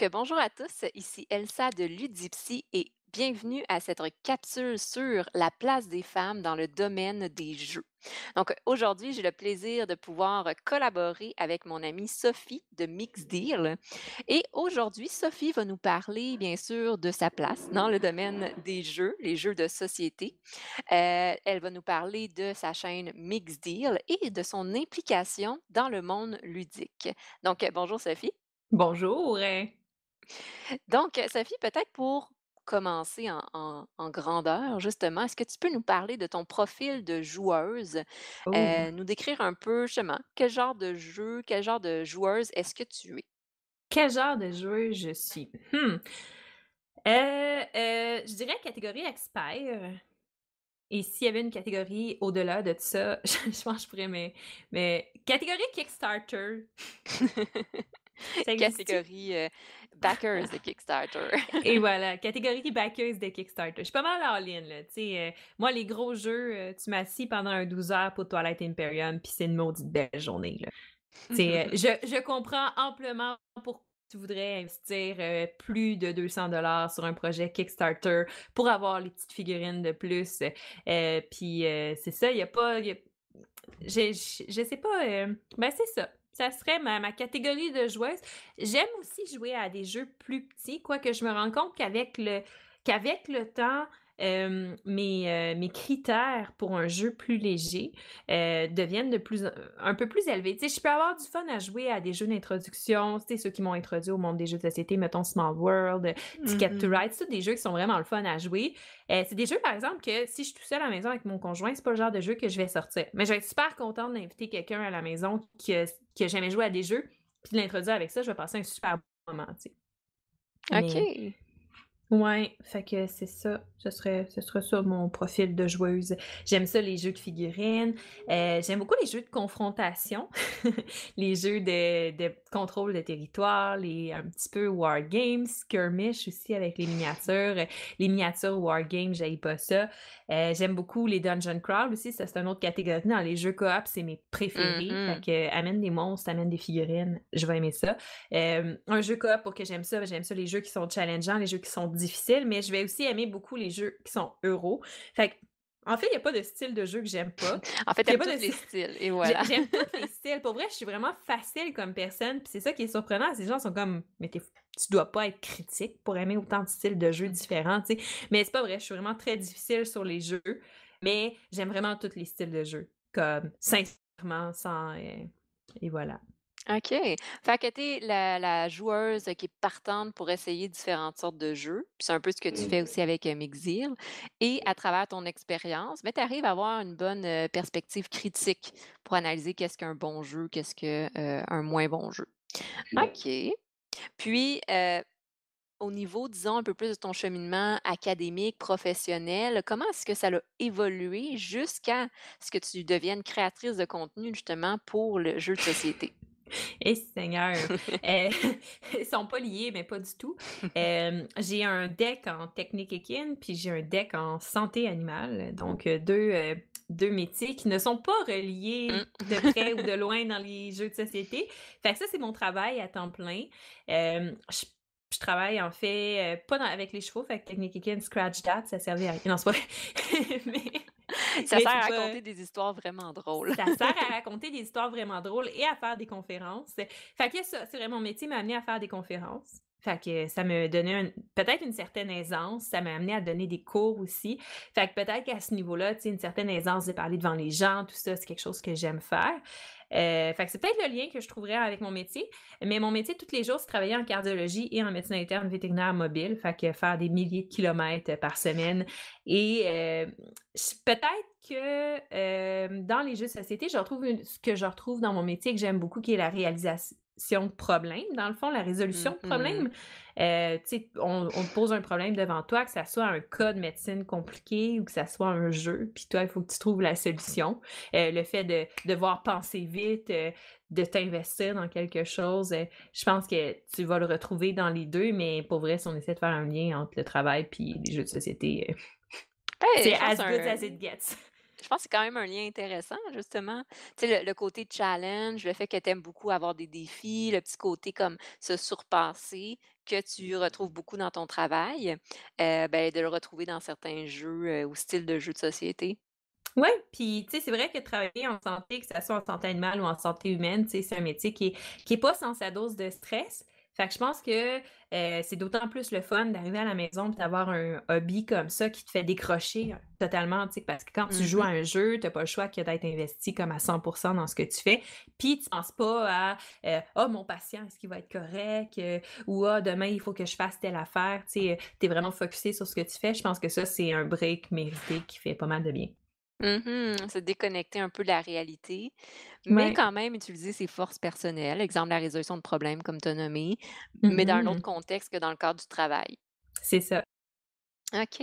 Donc, bonjour à tous, ici Elsa de Ludipsy et bienvenue à cette capsule sur la place des femmes dans le domaine des jeux. Donc, aujourd'hui, j'ai le plaisir de pouvoir collaborer avec mon amie Sophie de Mix Deal. Et aujourd'hui, Sophie va nous parler, bien sûr, de sa place dans le domaine des jeux, les jeux de société. Euh, elle va nous parler de sa chaîne Mix Deal et de son implication dans le monde ludique. Donc, bonjour Sophie. Bonjour. Donc, Sophie, peut-être pour commencer en, en- en grandeur, justement, est-ce que tu peux nous parler de ton profil de joueuse, Oh, euh, nous décrire un peu, justement, quel genre de jeu, quel genre de joueuse est-ce que tu es? quel genre de joueuse je suis? Hmm. Euh, euh, je dirais catégorie expert. Et s'il y avait une catégorie au-delà de ça, je, je pense que je pourrais, mais, mais catégorie Kickstarter, Catégorie euh, backers de Kickstarter. Et voilà, catégorie backers de Kickstarter. Je suis pas mal en ligne, là. Tu sais, euh, moi, les gros jeux, euh, tu m'assis pendant un 12 heures pour Twilight Imperium, puis c'est une maudite belle journée, là. Tu sais, euh, je, je comprends amplement pourquoi tu voudrais investir euh, plus de 200 dollars sur un projet Kickstarter pour avoir les petites figurines de plus. Euh, puis euh, c'est ça, il n'y a pas... y a- je, je, je sais pas... ben c'est ça. Ça serait ma, ma catégorie de joueuse. J'aime aussi jouer à des jeux plus petits, quoique je me rends compte qu'avec le, qu'avec le temps, euh, mes, euh, mes critères pour un jeu plus léger euh, deviennent de plus, un peu plus élevés. Tu sais, je peux avoir du fun à jouer à des jeux d'introduction, tu sais, ceux qui m'ont introduit au monde des jeux de société, mettons Small World, Ticket to Mhm. Ride, c'est des jeux qui sont vraiment le fun à jouer. C'est des jeux, par exemple, que si je suis toute seule à la maison avec mon conjoint, c'est pas le genre de jeu que je vais sortir. Mais je vais être super contente d'inviter quelqu'un à la maison qui qui a jamais joué à des jeux, puis de l'introduire avec ça, je vais passer un super bon moment, tu sais. Mais OK. Ouais, fait que c'est ça. Ce serait, ce serait ça mon profil de joueuse. J'aime ça, les jeux de figurines. Euh, j'aime beaucoup les jeux de confrontation, les jeux de, de contrôle de territoire, les un petit peu wargames, skirmish aussi avec les miniatures. Les miniatures wargames, j'aille pas ça. Euh, j'aime beaucoup les dungeon crawl aussi, ça c'est une autre catégorie. Dans les jeux coop, c'est mes préférés. Mhm. Fait que amène des monstres, amène des figurines, je vais aimer ça. Euh, un jeu coop pour que j'aime ça, j'aime ça les jeux qui sont challengeants, les jeux qui sont difficiles, mais je vais aussi aimer beaucoup les jeux qui sont euros. Fait que, en fait, il n'y a pas de style de jeu que j'aime pas. En fait, il n'y a pas de les style. styles, et voilà. J'aime tous les styles. Pour vrai, je suis vraiment facile comme personne. Puis c'est ça qui est surprenant. Ces gens sont comme, mais tu dois pas être critique pour aimer autant de styles de jeux différents, tu sais. Mais c'est pas vrai. Je suis vraiment très difficile sur les jeux. Mais j'aime vraiment tous les styles de jeux. Comme, sincèrement, sans. euh, Et voilà. OK. Fait que tu la, la joueuse qui est partante pour essayer différentes sortes de jeux. Puis c'est un peu ce que tu fais aussi avec euh, Mixil. Et à travers ton expérience, tu arrives à avoir une bonne euh, perspective critique pour analyser qu'est-ce qu'un bon jeu, qu'est-ce qu'un moins bon jeu. OK. Puis, euh, au niveau, disons, un peu plus de ton cheminement académique, professionnel, comment est-ce que ça a évolué jusqu'à ce que tu deviennes créatrice de contenu, justement, pour le jeu de société? Et Seigneur, euh, ils sont pas liés, mais pas du tout. Euh, j'ai un deck en technique équine, puis j'ai un deck en santé animale. Donc, euh, deux, euh, deux métiers qui ne sont pas reliés Mm. de près ou de loin dans les jeux de société. Fait que ça, c'est mon travail à temps plein. Je, je travaille en fait euh, pas dans- avec les chevaux, fait que technique équine, scratch that, ça servait à rien. Non, c'est pas mais, Ça mais sert à pas- raconter des histoires vraiment drôles. ça sert à raconter des histoires vraiment drôles et à faire des conférences. Fait que ça, c'est vraiment mon métier m'a amené à faire des conférences. Fait que ça me donnait peut-être une certaine aisance, ça m'a amené à donner des cours aussi. Fait que peut-être qu'à ce niveau-là, tu sais, une certaine aisance de parler devant les gens, tout ça, c'est quelque chose que j'aime faire. Euh, fait que c'est peut-être le lien que je trouverais avec mon métier. Mais mon métier, tous les jours, c'est travailler en cardiologie et en médecine interne vétérinaire mobile. Fait que faire des milliers de kilomètres par semaine. Et euh, peut-être que euh, dans les jeux de société, je retrouve ce que je retrouve dans mon métier que j'aime beaucoup, qui est la réalisation de problème, dans le fond, la résolution de Mhm. problème. Euh, tu sais, on, on te pose un problème devant toi, que ça soit un cas de médecine compliqué ou que ça soit un jeu, puis toi, il faut que tu trouves la solution. Euh, le fait de devoir penser vite, euh, de t'investir dans quelque chose, euh, je pense que tu vas le retrouver dans les deux, mais pour vrai, si on essaie de faire un lien entre le travail puis les jeux de société, c'est as good un- as it gets. Je pense que c'est quand même un lien intéressant, justement. Tu sais, le, côté challenge, le fait que tu aimes beaucoup avoir des défis, le petit côté comme se surpasser que tu retrouves beaucoup dans ton travail, euh, ben, de le retrouver dans certains jeux euh, ou styles de jeux de société. Ouais, puis tu sais, c'est vrai que travailler en santé, que ça soit en santé animale ou en santé humaine, tu sais, c'est un métier qui est, qui est pas sans sa dose de stress. Fait que je pense que euh, c'est d'autant plus le fun d'arriver à la maison et d'avoir un hobby comme ça qui te fait décrocher totalement, tu sais, parce que quand tu joues à Mhm. un jeu, t'as pas le choix que d'être investi comme à 100% dans ce que tu fais, puis tu penses pas à euh, « Ah, mon patient, est-ce qu'il va être correct? Euh, ou « Ah, demain, il faut que je fasse telle affaire. » Tu t'es vraiment focusé sur ce que tu fais. Je pense que ça, c'est un break mérité qui fait pas mal de bien. Mhm, Se déconnecter un peu de la réalité, mais Ouais. quand même utiliser ses forces personnelles, exemple la résolution de problèmes comme tu as nommé, mais dans un autre Mhm. contexte que dans le cadre du travail. C'est ça. OK.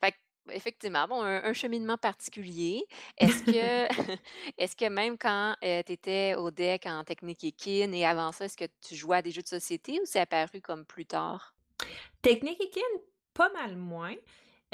Fait que, effectivement, bon, un, un cheminement particulier. Est-ce que, est-ce que même quand tu étais au deck en technique équine et avant ça, est-ce que tu jouais à des jeux de société ou c'est apparu comme plus tard? Technique équine, pas mal moins.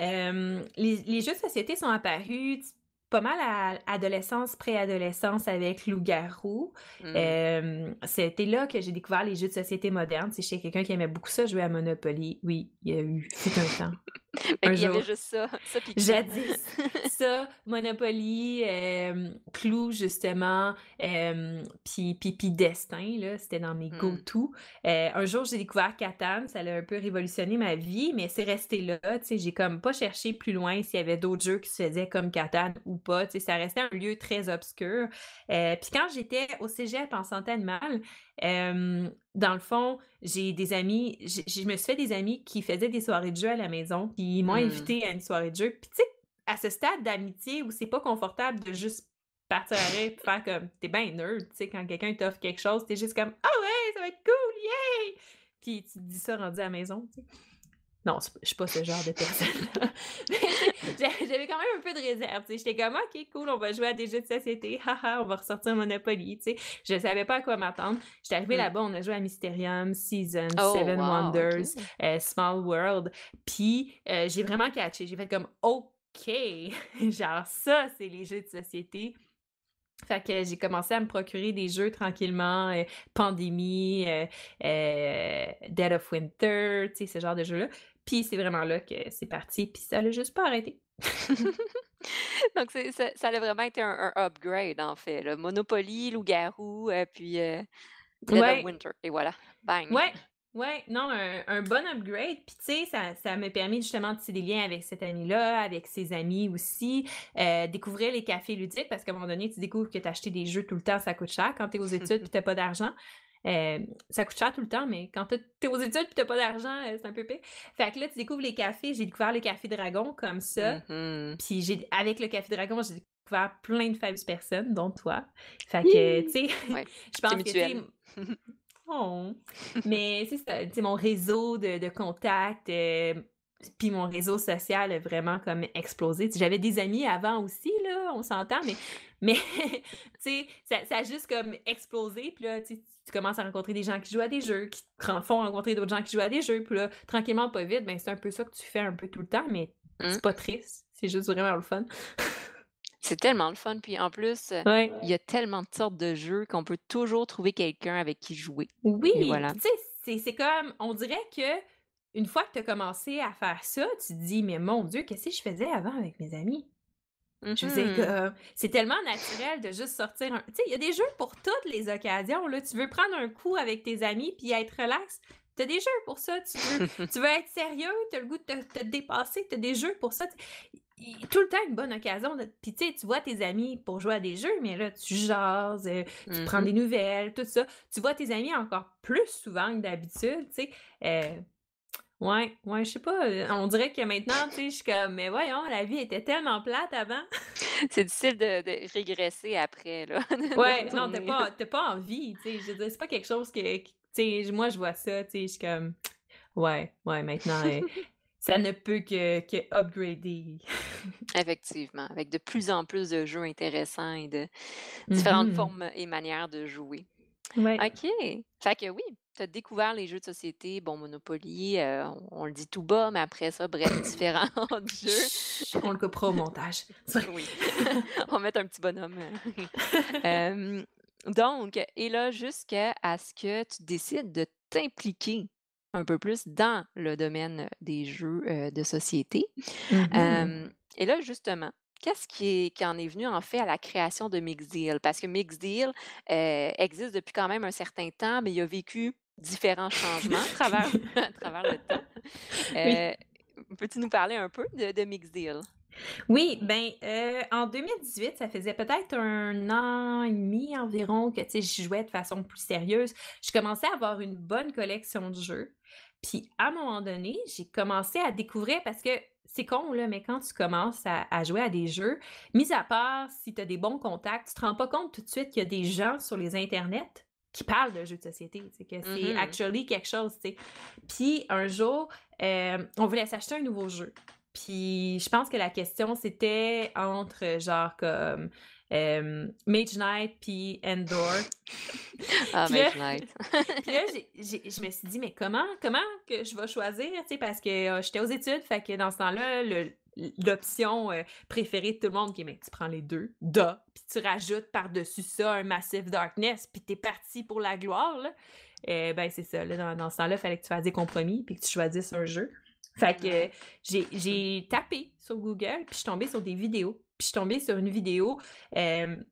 Euh, les, les jeux de société sont apparus pas mal à adolescence, préadolescence avec Loup-garou. Hmm. Euh, C'était là que j'ai découvert les jeux de société modernes. C'est chez quelqu'un qui aimait beaucoup ça, jouer à Monopoly. Oui, il y a eu fut un temps. Qu'il y avait juste ça, ça puis Clou. Jadis, ça, Monopoly, euh, Clou, justement, euh, puis, puis, puis Destin, là, c'était dans mes Hmm. go-to. Euh, un jour, j'ai découvert Catan, ça a un peu révolutionné ma vie, mais c'est resté là, j'ai comme pas cherché plus loin s'il y avait d'autres jeux qui se faisaient comme Catan ou pas, ça restait un lieu très obscur. Puis quand j'étais au cégep en santé animale, euh, dans le fond, j'ai des amis, je me suis fait des amis qui faisaient des soirées de jeu à la maison, puis ils m'ont Hmm. invité à une soirée de jeu. Puis tu sais, à ce stade d'amitié où c'est pas confortable de juste partir à rire et faire comme t'es bien nerd, tu sais, quand quelqu'un t'offre quelque chose, t'es juste comme ah ouais, ça va être cool, yay! Puis tu te dis ça rendu à la maison, tu sais. Non, je suis pas ce genre de personne. J'avais quand même un peu de réserve. J'étais comme, OK, cool, on va jouer à des jeux de société. Haha, on va ressortir Monopoly. sais. Je savais pas à quoi m'attendre. J'étais arrivée Hmm. là-bas, on a joué à Mysterium, Season, Oh, Seven wow, Wonders, euh, Small World. Puis euh, j'ai vraiment catché. J'ai fait comme, OK, genre ça, c'est les jeux de société. Fait que j'ai commencé à me procurer des jeux tranquillement, euh, Pandémie, euh, Dead of Winter, tu sais, ce genre de jeux-là. Puis c'est vraiment là que c'est parti, puis ça l'a juste pas arrêté. Donc, ça, ça a vraiment été un, un upgrade, en fait. Là. Monopoly, Loup-garou, euh, puis euh, Dead of Ouais, Winter. Et voilà, bang. ouais, ouais, non, un, un bon upgrade. Puis tu sais, ça, ça m'a permis justement de tisser des liens avec cet ami-là, avec ses amis aussi, euh, découvrir les cafés ludiques, parce qu'à un moment donné, tu découvres que t'acheter des jeux tout le temps, ça coûte cher quand t'es aux études puis t'as pas d'argent. Euh, ça coûte cher tout le temps, mais quand t'es aux études puis t'as pas d'argent, euh, c'est un peu pire. Fait que là, tu découvres les cafés. J'ai découvert le Café Dragon comme ça. Mhm. Puis j'ai avec le Café Dragon, j'ai découvert plein de fabuleuses personnes, dont toi. Fait que, tu sais, Ouais, je pense que. Oh. Mais c'est ça, tu sais, mon réseau de, de contacts, euh, puis mon réseau social a vraiment comme explosé. J'avais des amis avant aussi, là, on s'entend, mais, mais tu sais, ça, ça a juste comme explosé. Puis là, tu commences à rencontrer des gens qui jouent à des jeux, qui te font rencontrer d'autres gens qui jouent à des jeux. Puis là, tranquillement, pas vite, ben c'est un peu ça que tu fais un peu tout le temps, mais Mm. c'est pas triste. C'est juste vraiment le fun. C'est tellement le fun. Puis en plus, euh, Ouais. il y a tellement de sortes de jeux qu'on peut toujours trouver quelqu'un avec qui jouer. Et Oui, voilà. tu sais, c'est comme, on dirait que une fois que tu as commencé à faire ça, tu te dis, mais mon Dieu, qu'est-ce que je faisais avant avec mes amis? Je veux dire, Mhm. que c'est tellement naturel de juste sortir un. Tu sais, il y a des jeux pour toutes les occasions. Là. Tu veux prendre un coup avec tes amis puis être relax. T'as des jeux pour ça. Tu veux, tu veux être sérieux, t'as le goût de te, te dépasser, t'as des jeux pour ça. Tout le temps une bonne occasion. De... Puis tu sais, tu vois tes amis pour jouer à des jeux, mais là, tu jases, euh, tu prends des nouvelles, tout ça. Tu vois tes amis encore plus souvent que d'habitude, tu sais. Euh, Ouais, ouais, je sais pas, heu, on dirait que maintenant, tu sais, je suis comme: «Mais voyons, la vie était tellement plate avant». C'est difficile de de régresser après là, Ouais, non, retourner. pas pas envie, tu sais, je veux dire, c'est pas quelque chose que tu sais, moi, je vois ça, tu sais, je suis comme: «Ouais, ouais, maintenant, heu, ça ne peut que que upgrader». Effectivement, avec de plus en plus de jeux intéressants et de différentes Mmh formes et manières de jouer. Ouais. OK. Fait que oui, tu as découvert les jeux de société, bon Monopoly, heu, on on le dit tout bas, mais après ça, bref, différents jeux. On le coupera au montage. Oui, on va mettre un petit bonhomme, heu, hem, donc et là, jusqu'à ce que tu décides de t'impliquer un peu plus dans le domaine des jeux, heu, de société. Mmh mh. Hem et là, justement, qu'est-ce qui est qui en est venu, en fait, à la création de Mixdeal? Parce que Mixdeal, heu, existe depuis quand même un certain temps, mais il a vécu différents changements à travers à travers le temps. Oui. Heu, peux-tu nous parler un peu de de Mixdeal? Oui, ben, heu, en 2018, ça faisait peut-être 1 an et demi environ que, je jouais de façon plus sérieuse. Je commençais à avoir une bonne collection de jeux. Puis, à un moment donné, j'ai commencé à découvrir parce que c'est con, là, mais quand tu commences à à jouer à des jeux, mis à part si tu as des bons contacts, tu te rends pas compte tout de suite qu'il y a des gens sur les internets qui parlent de jeux de société, que c'est mh. actually quelque chose. Puis un jour, hem, on voulait s'acheter un nouveau jeu. Puis je pense que la question c'était entre genre comme, hem, Mage Knight puis Endor. Ah, Puis là Mage Knight. puis là, je me suis dit: «Mais comment comment que je vais choisir?» Parce que, heu, j'étais aux études, fait que dans ce temps-là, le l'option, heu, préférée de tout le monde qui est: «Mais tu prends les 2, duh, puis tu rajoutes par-dessus ça un Massive Darkness, puis tu es parti pour la gloire, là». Et ben, c'est ça, là, dans dans ce temps-là, il fallait que tu fasses des compromis puis que tu choisisses un jeu. Fait que j'ai j'ai tapé sur Google, puis je suis tombée sur des vidéos. Puis je suis tombée sur une vidéo, hem,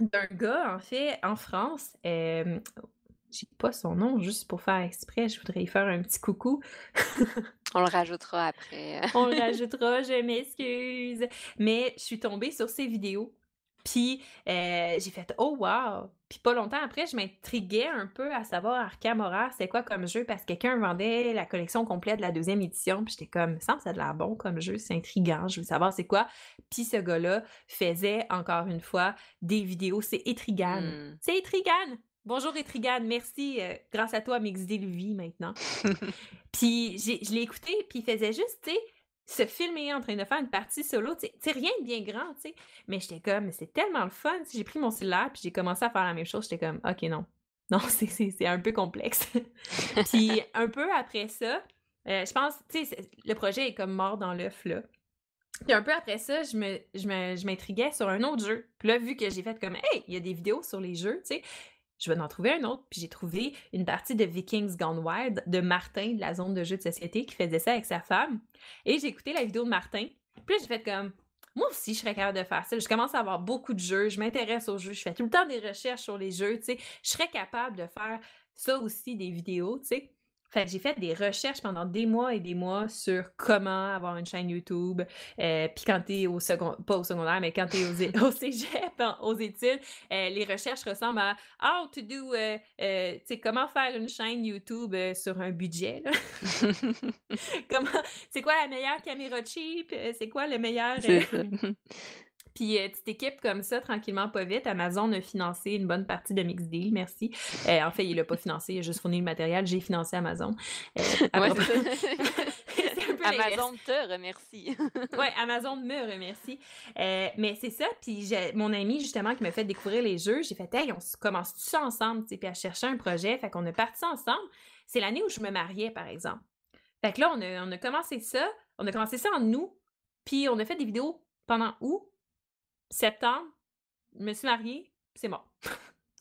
d'un gars, en fait, en France, hem, j'ai pas son nom, juste pour faire exprès, je voudrais lui faire un petit coucou. On le rajoutera après. On le rajoutera, je m'excuse. Mais je suis tombée sur ses vidéos, puis, heu, j'ai fait: «Oh wow!» Puis pas longtemps après, je m'intriguais un peu à savoir Arkham Horror, c'est quoi comme jeu? Parce que quelqu'un vendait la collection complète de la 2e édition, puis j'étais comme: «Il me ça a de l'air bon comme jeu, c'est intriguant, je veux savoir c'est quoi». Puis ce gars-là faisait, encore une fois, des vidéos. C'est Etrigan. Mmh. C'est Etrigan! Bonjour Etrigan, merci, heu, grâce à toi, Mixdeal vit maintenant. Puis je l'ai écouté, puis il faisait juste, tu sais, se filmer en train de faire une partie solo, tu sais rien de bien grand, tu sais. Mais j'étais comme: «Mais c'est tellement le fun!» J'ai pris mon cellulaire, puis j'ai commencé à faire la même chose, j'étais comme: «OK, non. Non, c'est un peu complexe». Puis un peu après ça, heu, je pense, tu sais, le projet est comme mort dans l'œuf, là. Puis un peu après ça, je me je me je m'intriguais sur un autre jeu. Puis là, vu que j'ai fait comme: «Hey, il y a des vidéos sur les jeux», tu sais, je vais en trouver un autre. Puis j'ai trouvé une partie de Vikings Gone Wild de Martin, de la zone de jeux de société, qui faisait ça avec sa femme. Et j'ai écouté la vidéo de Martin. Puis j'ai fait comme: «Moi aussi, je serais capable de faire ça». Je commence à avoir beaucoup de jeux, je m'intéresse aux jeux, je fais tout le temps des recherches sur les jeux, tu sais. Je serais capable de faire ça aussi, des vidéos, tu. Fait que j'ai fait des recherches pendant des mois et des mois sur comment avoir une chaîne YouTube. Heu, puis quand tu es au second pas au secondaire, mais quand tu es au au cégep, en aux études, heu, les recherches ressemblent à «How to do», tu sais, comment faire une chaîne YouTube, sur un budget, là? Comment c'est quoi la meilleure caméra cheap? C'est quoi le meilleur. Puis, tu t'équipes comme ça tranquillement pas vite. Amazon a financé une bonne partie de Mixdeal, merci. Heu, en fait, il l'a pas financé, il a juste fourni le matériel, j'ai financé Amazon. Heu, à Ouais. Amazon te remercie. Ouais, Amazon me remercie. Heu, mais c'est ça, puis j'ai mon ami justement qui m'a fait découvrir les jeux, j'ai fait: «Hey, on s commence-tu ça ensemble?» Tu sais, puis elle cherchait un projet, fait qu'on a parti ensemble. C'est l'année où je me mariais, par exemple. Fait que là, on a on a commencé ça, on a commencé ça en août, puis on a fait des vidéos pendant août, septembre, je me suis mariée, c'est mort.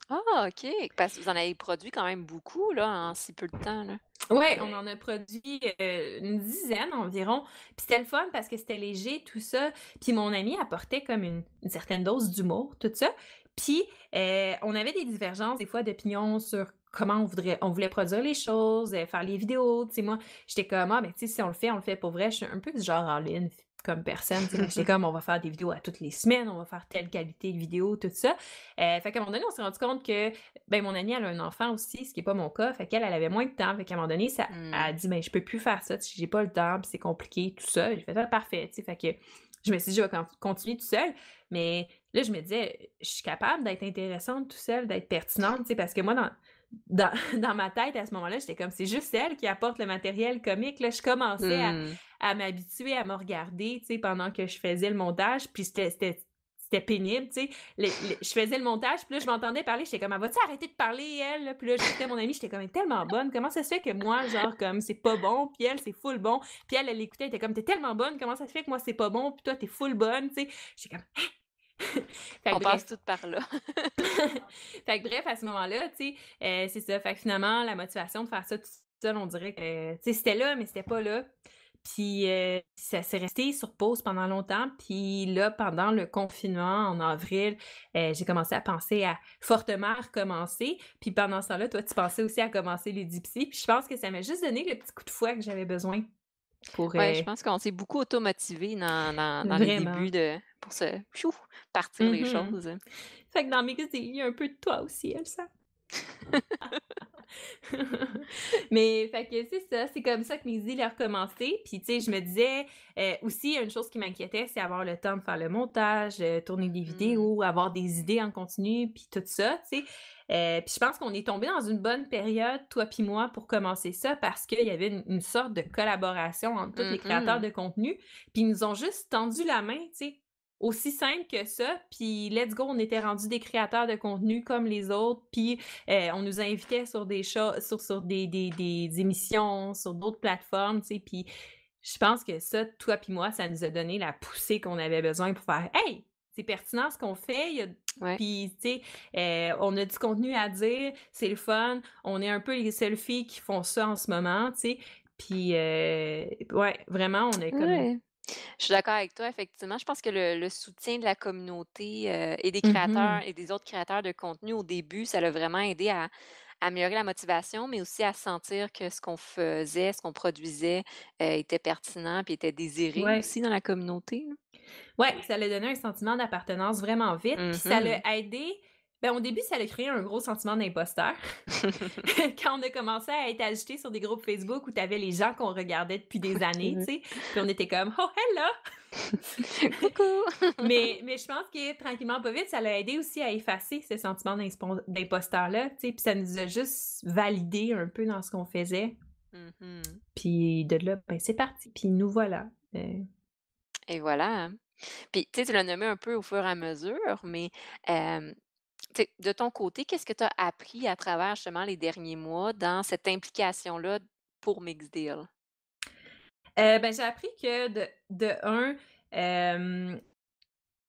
Ah OK! Parce que vous en avez produit quand même beaucoup, là, en si peu de temps, là. Ouais, on en a produit, heu, une dizaine environ. Puis c'était le fun parce que c'était léger, tout ça. Puis mon ami apportait comme une une certaine dose d'humour, tout ça. Puis, heu, on avait des divergences des fois d'opinion sur comment on voudrait, on voulait produire les choses, euh, faire les vidéos. Tu sais, moi, j'étais comme, ah, ben, tu sais, si on le fait, on le fait pour vrai. Je suis un peu du genre en ligne comme personne. J'étais comme, on va faire des vidéos à toutes les semaines, on va faire telle qualité de vidéo, tout ça. Euh, fait qu'à un moment donné, on s'est rendu compte que, ben, mon amie, elle a un enfant aussi, ce qui n'est pas mon cas. Fait qu'elle, elle avait moins de temps. Fait qu'à un moment donné, ça, elle a dit, ben, je peux plus faire ça, j'ai pas le temps, c'est compliqué, tout ça. J'ai fait ça, parfait, tu sais. Fait que je me suis dit, je vais continuer tout seul. Mais là, je me disais, je suis capable d'être intéressante tout seul, d'être pertinente, parce que moi, dans, dans, ma tête, à ce moment-là, j'étais comme, c'est juste elle qui apporte le matériel comique. Là, je commençais à, mmh. m'habituer à me regarder, tu sais, pendant que je faisais le montage, puis c'était c'était pénible, tu sais. je faisais le montage, puis là, je m'entendais parler, j'étais comme, ah, vas-tu arrêter de parler, elle? Puis là, j'écoutais mon amie, j'étais comme, tellement bonne, comment ça se fait que moi, genre, comme, c'est pas bon, puis elle, c'est full bon, puis elle, elle écoutait, elle était comme, t'es tellement bonne, comment ça se fait que moi, c'est pas bon, puis toi, t'es full bonne, tu sais. J'étais comme, On passe tout par là. fait que bref, à ce moment-là, tu sais, euh, c'est ça. Fait que finalement, la motivation de faire ça tout seul, on dirait que, tu sais, c'était là, mais c'était pas là. Puis euh, ça s'est resté sur pause pendant longtemps. Puis là, pendant le confinement en avril, euh, j'ai commencé à penser à fortement recommencer. Puis pendant ce temps-là, toi, tu pensais aussi à commencer les dipsy. Puis je pense que ça m'a juste donné le petit coup de fouet que j'avais besoin. Pour, Oui, je pense qu'on s'est beaucoup automotivé dans, dans, les débuts de, pour se partir les mm-hmm. choses. Fait que dans mes il y a un peu de toi aussi, Elsa. Mais fait que c'est ça, c'est comme ça que mes idées ont recommencé. Puis tu sais, je me disais euh, aussi une chose qui m'inquiétait, c'est avoir le temps de faire le montage, euh, tourner des mmh. vidéos, avoir des idées en continu, puis tout ça, tu sais. Euh, puis je pense qu'on est tombé dans une bonne période, toi puis moi, pour commencer ça, parce qu'il y avait une, sorte de collaboration entre tous les créateurs de contenu. Puis ils nous ont juste tendu la main, tu sais aussi simple que ça. Puis let's go, on était rendu des créateurs de contenu comme les autres. Puis euh, on nous invitait sur des sur, sur des, des, des, émissions, sur d'autres plateformes, tu sais. Puis je pense que ça, toi puis moi, ça nous a donné la poussée qu'on avait besoin pour faire Hey! C'est pertinent ce qu'on fait. Puis, tu sais, euh, on a du contenu à dire, c'est le fun. On est un peu les seules filles qui font ça en ce moment, tu sais. Puis, euh, ouais, vraiment, on est comme je suis d'accord avec toi, effectivement. Je pense que le, soutien de la communauté euh, et des créateurs mm-hmm. et des autres créateurs de contenu au début, ça l'a vraiment aidé à, améliorer la motivation, mais aussi à sentir que ce qu'on faisait, ce qu'on produisait euh, était pertinent et était désiré aussi dans la communauté. Oui, ça l'a donné un sentiment d'appartenance vraiment vite. Puis ça l'a mm-hmm. aidé ben, au début, ça a créé un gros sentiment d'imposteur. Quand on a commencé à être agité sur des groupes Facebook où tu avais les gens qu'on regardait depuis des années, tu sais, puis on était comme « Oh, hello! Coucou! » mais, mais je pense que tranquillement, pas vite, ça l'a aidé aussi à effacer ce sentiment d'imposteur-là, tu sais, puis ça nous a juste validé un peu dans ce qu'on faisait. Mm-hmm. Puis de là, ben, c'est parti. Puis nous voilà. Euh. Et voilà. Hein. Puis, tu sais, tu l'as nommé un peu au fur et à mesure, mais de ton côté, qu'est-ce que tu as appris à travers justement les derniers mois dans cette implication-là pour Mixdeal? Euh, ben, j'ai appris que de, de un,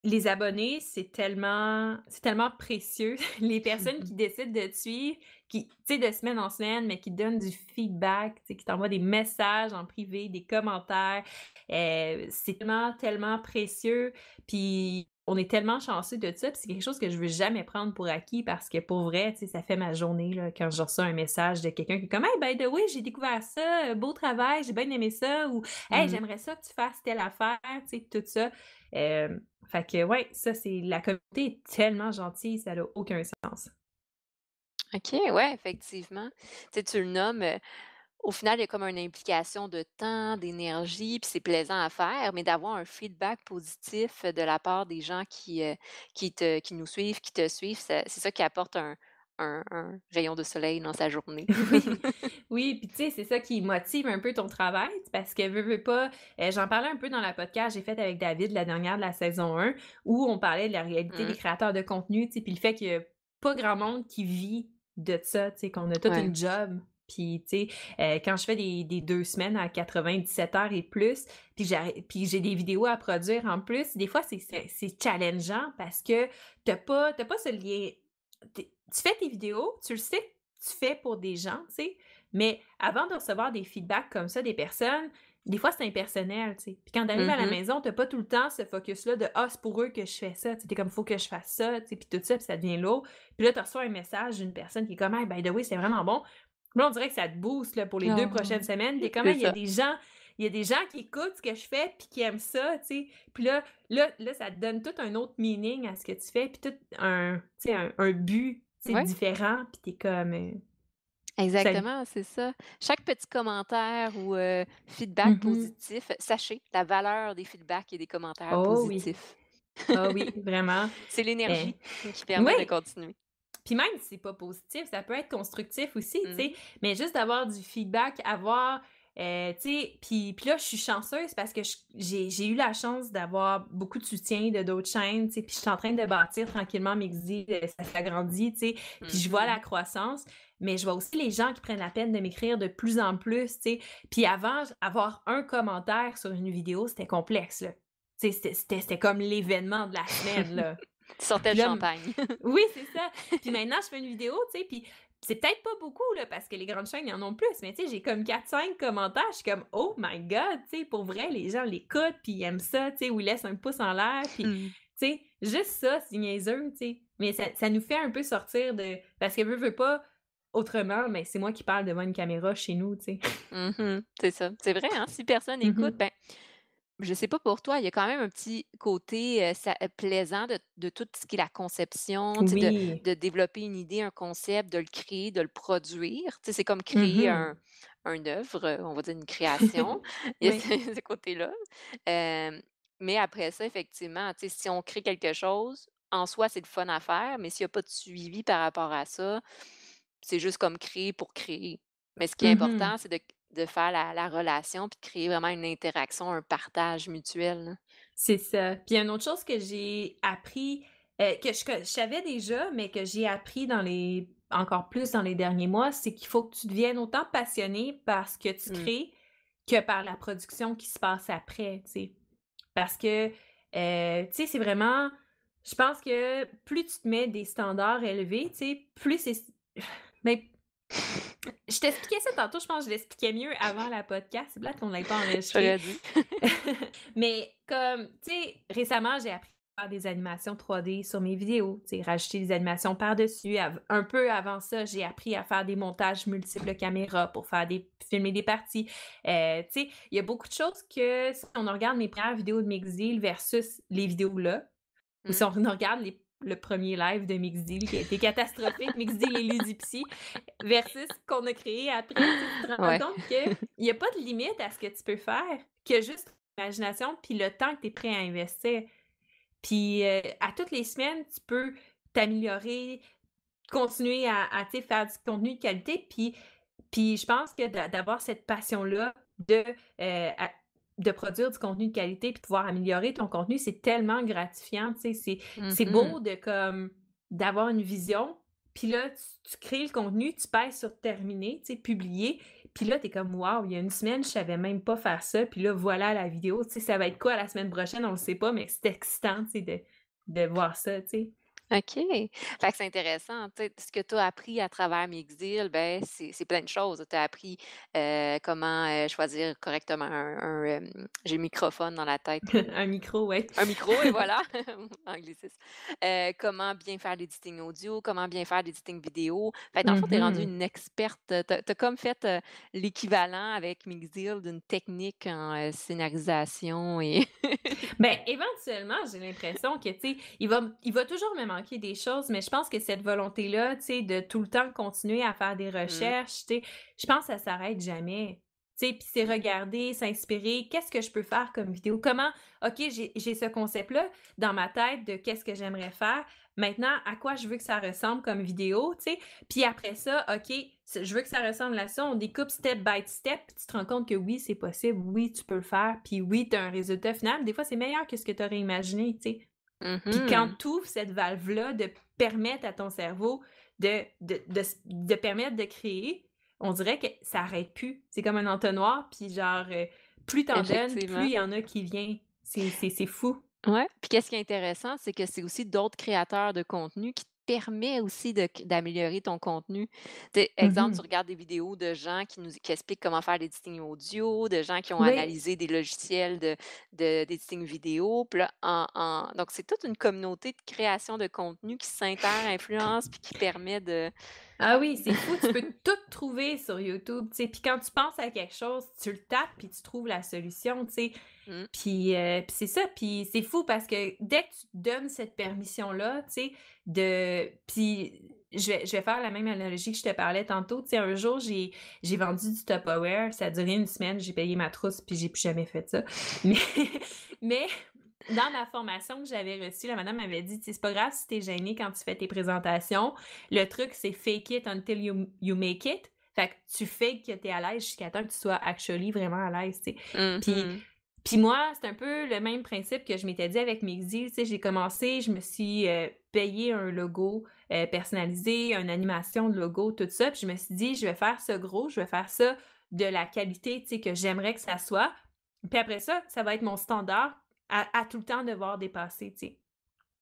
les abonnés, c'est tellement, c'est tellement précieux. Les personnes qui décident de te suivre, qui, tu sais, de semaine en semaine, mais qui donnent du feedback, qui t'envoient des messages en privé, des commentaires, euh, c'est tellement, tellement précieux. Puis on est tellement chanceux de ça, c'est quelque chose que je veux jamais prendre pour acquis parce que pour vrai, tu sais, ça fait ma journée là, quand je reçois un message de quelqu'un qui est comme Hey, by the way, j'ai découvert ça, beau travail, j'ai bien aimé ça, ou Hey, mmh j'aimerais ça que tu fasses telle affaire, tu sais, tout ça. Euh, fait que ouais, ça, c'est la communauté est tellement gentille, ça n'a aucun sens. OK, ouais, effectivement. Tu sais, tu le nommes, euh, au final, il y a comme une implication de temps, d'énergie, puis c'est plaisant à faire, mais d'avoir un feedback positif de la part des gens qui, euh, qui, te, qui nous suivent, qui te suivent, c'est ça qui apporte un, rayon de soleil dans sa journée. oui, puis tu sais, c'est ça qui motive un peu ton travail, parce que veux, veux pas, euh, j'en parlais un peu dans la podcast j'ai fait avec David la dernière de la saison 1, où on parlait de la réalité des mmh. créateurs de contenu, tu sais, puis le fait qu'il n'y a pas grand monde qui vit de ça, tu sais, qu'on a tout un job puis, tu sais, euh, quand je fais des, deux semaines à 97 heures et plus, puis j'ai des vidéos à produire en plus, des fois, c'est challengeant parce que t'as pas, pas ce lien. Tu fais tes vidéos, tu le sais, tu fais pour des gens, tu sais, mais avant de recevoir des feedbacks comme ça des personnes, des fois, c'est impersonnel, tu sais. Puis quand t'arrives à la Mmh maison, t'as pas tout le temps ce focus-là de Ah, c'est pour eux que je fais ça. Tu sais, comme faut que je fasse ça, tu sais, puis tout ça, puis ça devient lourd. Puis là, tu reçois un message d'une personne qui est comme Hey, by the way, c'est vraiment bon. Là, on dirait que ça te booste là, pour les deux Oh, prochaines semaines. T'es comme il y a des gens. Il y a des gens qui écoutent ce que je fais puis qui aiment ça, tu sais. Puis là, là, là, ça te donne tout un autre meaning à ce que tu fais, puis tout un, tu sais, un, un but, Ouais. différent, puis t'es comme... euh. Exactement, c'est ça. Chaque petit commentaire ou euh, feedback Mhm. positif, sachez la valeur des feedbacks et des commentaires Oh oui, positifs. ah oui, vraiment. C'est Eh, l'énergie qui permet de continuer. Puis même si c'est pas positif, ça peut être constructif aussi, tu Mhm. sais. Mais juste d'avoir du feedback, avoir, euh, tu sais, puis, puis là, je suis chanceuse parce que j'ai eu la chance d'avoir beaucoup de soutien de d'autres chaînes, tu sais. Puis je suis en train de bâtir tranquillement Mixi, euh, ça s'agrandit, tu sais. Puis je vois la Mhm. croissance, mais je vois aussi les gens qui prennent la peine de m'écrire de plus en plus, tu sais. Puis avant, avoir un commentaire sur une vidéo, c'était complexe, là. Tu sais, c'était comme l'événement de la semaine, là. Tu sortais le champagne. oui, c'est ça. Puis maintenant, je fais une vidéo, tu sais, puis c'est peut-être pas beaucoup, là, parce que les grandes chaînes, y en ont plus, mais tu sais, j'ai comme 4-5 commentaires, je suis comme « Oh my God! » Tu sais, pour vrai, les gens l'écoutent, puis ils aiment ça, tu sais, ou ils laissent un pouce en l'air, puis, Mm. tu sais, juste ça, c'est niaiseux, tu sais. Mais ça, ça nous fait un peu sortir de... Parce que veut, veut pas, autrement, mais c'est moi qui parle devant une caméra chez nous, tu sais. Mhm, C'est ça. C'est vrai, hein? Si personne écoute, Mhm. ben, je sais pas pour toi, il y a quand même un petit côté euh, ça- plaisant de, de tout ce qui est la conception, de, développer une idée, un concept, de le créer, de le produire. C'est comme créer Mhm. un, un œuvre, euh, on va dire une création. Il y a Oui. ce, ce côté-là. Euh, mais après ça, effectivement, si on crée quelque chose, en soi, c'est le fun à faire, mais s'il n'y a pas de suivi par rapport à ça, c'est juste comme créer pour créer. Mais ce qui est Mhm. important, c'est de, de faire la, la relation puis de créer vraiment une interaction, un partage mutuel. C'est ça. Puis une autre chose que j'ai appris, euh, que, je, que je savais déjà, mais que j'ai appris dans les encore plus dans les derniers mois, c'est qu'il faut que tu deviennes autant passionné par ce que tu Mm. crées que par la production qui se passe après, tu sais. Parce que, euh, tu sais, c'est vraiment... Je pense que plus tu te mets des standards élevés, tu sais, plus c'est... Ben, je t'expliquais ça tantôt, je pense que je l'expliquais mieux avant la podcast. C'est plate qu'on ne l'ait pas enregistré. Dit. Mais comme, tu sais, récemment, j'ai appris à faire des animations 3D sur mes vidéos, tu sais, rajouter des animations par-dessus. Un peu avant ça, j'ai appris à faire des montages multiples caméras pour faire des filmer des parties. Euh, tu sais, il y a beaucoup de choses que si on regarde mes premières vidéos de Mixdeal versus les vidéos là, ou si Mm. on regarde les- le premier live de Mixdeal qui a été catastrophique, Mixdeal et Ludipsy, versus ce qu'on a créé après, tu te rends Ouais. compte qu'il n'y a pas de limite à ce que tu peux faire, que juste l'imagination puis le temps que tu es prêt à investir. Puis euh, à toutes les semaines, tu peux t'améliorer, continuer à, faire du contenu de qualité. Puis, puis je pense que d'a- d'avoir cette passion-là de, euh, à- de produire du contenu de qualité puis pouvoir améliorer ton contenu, c'est tellement gratifiant. tu sais, C'est Mhm. beau de comme d'avoir une vision. Puis là, tu, tu crées le contenu, tu pèses sur terminer, tu sais, publier. Puis là, t'es comme, waouh, il y a une semaine, je savais même pas faire ça. Puis là, voilà la vidéo. Tu sais, ça va être quoi la semaine prochaine, on le sait pas, mais c'est excitant, tu sais, de, de voir ça, tu sais. OK. Fait que c'est intéressant. ce que tu as appris à travers Mixdeal, ben, c'est plein de choses. Tu as appris euh, comment euh, choisir correctement un. un, euh, J'ai le microphone dans la tête. Un micro, ouais. Un micro, et voilà, anglicisme. Comment bien faire l'editing audio, comment bien faire l'editing vidéo. Fait dans le fond, tu es rendue Mhm. une experte. Tu as, comme fait l'équivalent avec Mixdeal d'une technique en scénarisation et. Ben, éventuellement, j'ai l'impression que, tu sais, il va, il va toujours me manquer des choses, mais je pense que cette volonté-là, tu sais, de tout le temps continuer à faire des Mm. recherches, tu sais, je pense que ça s'arrête jamais. Tu sais, puis c'est regarder, s'inspirer, qu'est-ce que je peux faire comme vidéo? Comment, OK, j'ai ce concept-là dans ma tête de qu'est-ce que j'aimerais faire. Maintenant, à quoi je veux que ça ressemble comme vidéo, tu sais? Puis après ça, OK, je veux que ça ressemble à ça. On découpe step by step, puis tu te rends compte que oui, c'est possible, oui, tu peux le faire, puis oui, tu as un résultat final. Des fois, c'est meilleur que ce que tu aurais imaginé, tu sais. Puis quand Mhm. tu ouvres cette valve-là de permettre à ton cerveau de, de, de, de permettre de créer, on dirait que ça arrête plus. C'est comme un entonnoir, puis genre, euh, plus t'en donnes, plus il y en a qui viennent. C'est c'est- c'est fou. Ouais. Puis qu'est-ce qui est intéressant, c'est que c'est aussi d'autres créateurs de contenu qui permet aussi d'améliorer ton contenu. Tu exemple, tu Mmh regardes des vidéos de gens qui nous qui expliquent comment faire l'editing audio, de gens qui ont Oui. analysé des logiciels de vidéo, puis là, en en donc c'est toute une communauté de création de contenu qui s'inter-influence puis qui permet de Ah oui, c'est fou, tu peux tout trouver sur YouTube, tu sais. Puis quand tu penses à quelque chose, tu le tapes puis tu trouves la solution, tu sais. Puis, euh, puis c'est ça, puis c'est fou parce que dès que tu te donnes cette permission-là, tu sais, de... Puis je vais, je vais faire la même analogie que je te parlais tantôt, tu sais, un jour, j'ai, j'ai vendu du Tupperware, ça a duré une semaine, j'ai payé ma trousse, puis j'ai plus jamais fait ça. Mais, mais dans la formation que j'avais reçue, la madame m'avait dit, c'est pas grave si t'es gêné quand tu fais tes présentations, le truc, c'est fake it until you, you make it. Fait que tu fais que t'es à l'aise jusqu'à temps que tu sois actually vraiment à l'aise, tu sais. Puis puis moi, c'est un peu le même principe que je m'étais dit avec Mixi. Tu sais, j'ai commencé, je me suis euh, payé un logo euh, personnalisé, une animation de logo, tout ça. Puis je me suis dit, je vais faire ça gros, je vais faire ça de la qualité, tu sais, que j'aimerais que ça soit. Puis après ça, ça va être mon standard à, à tout le temps devoir dépasser, tu sais.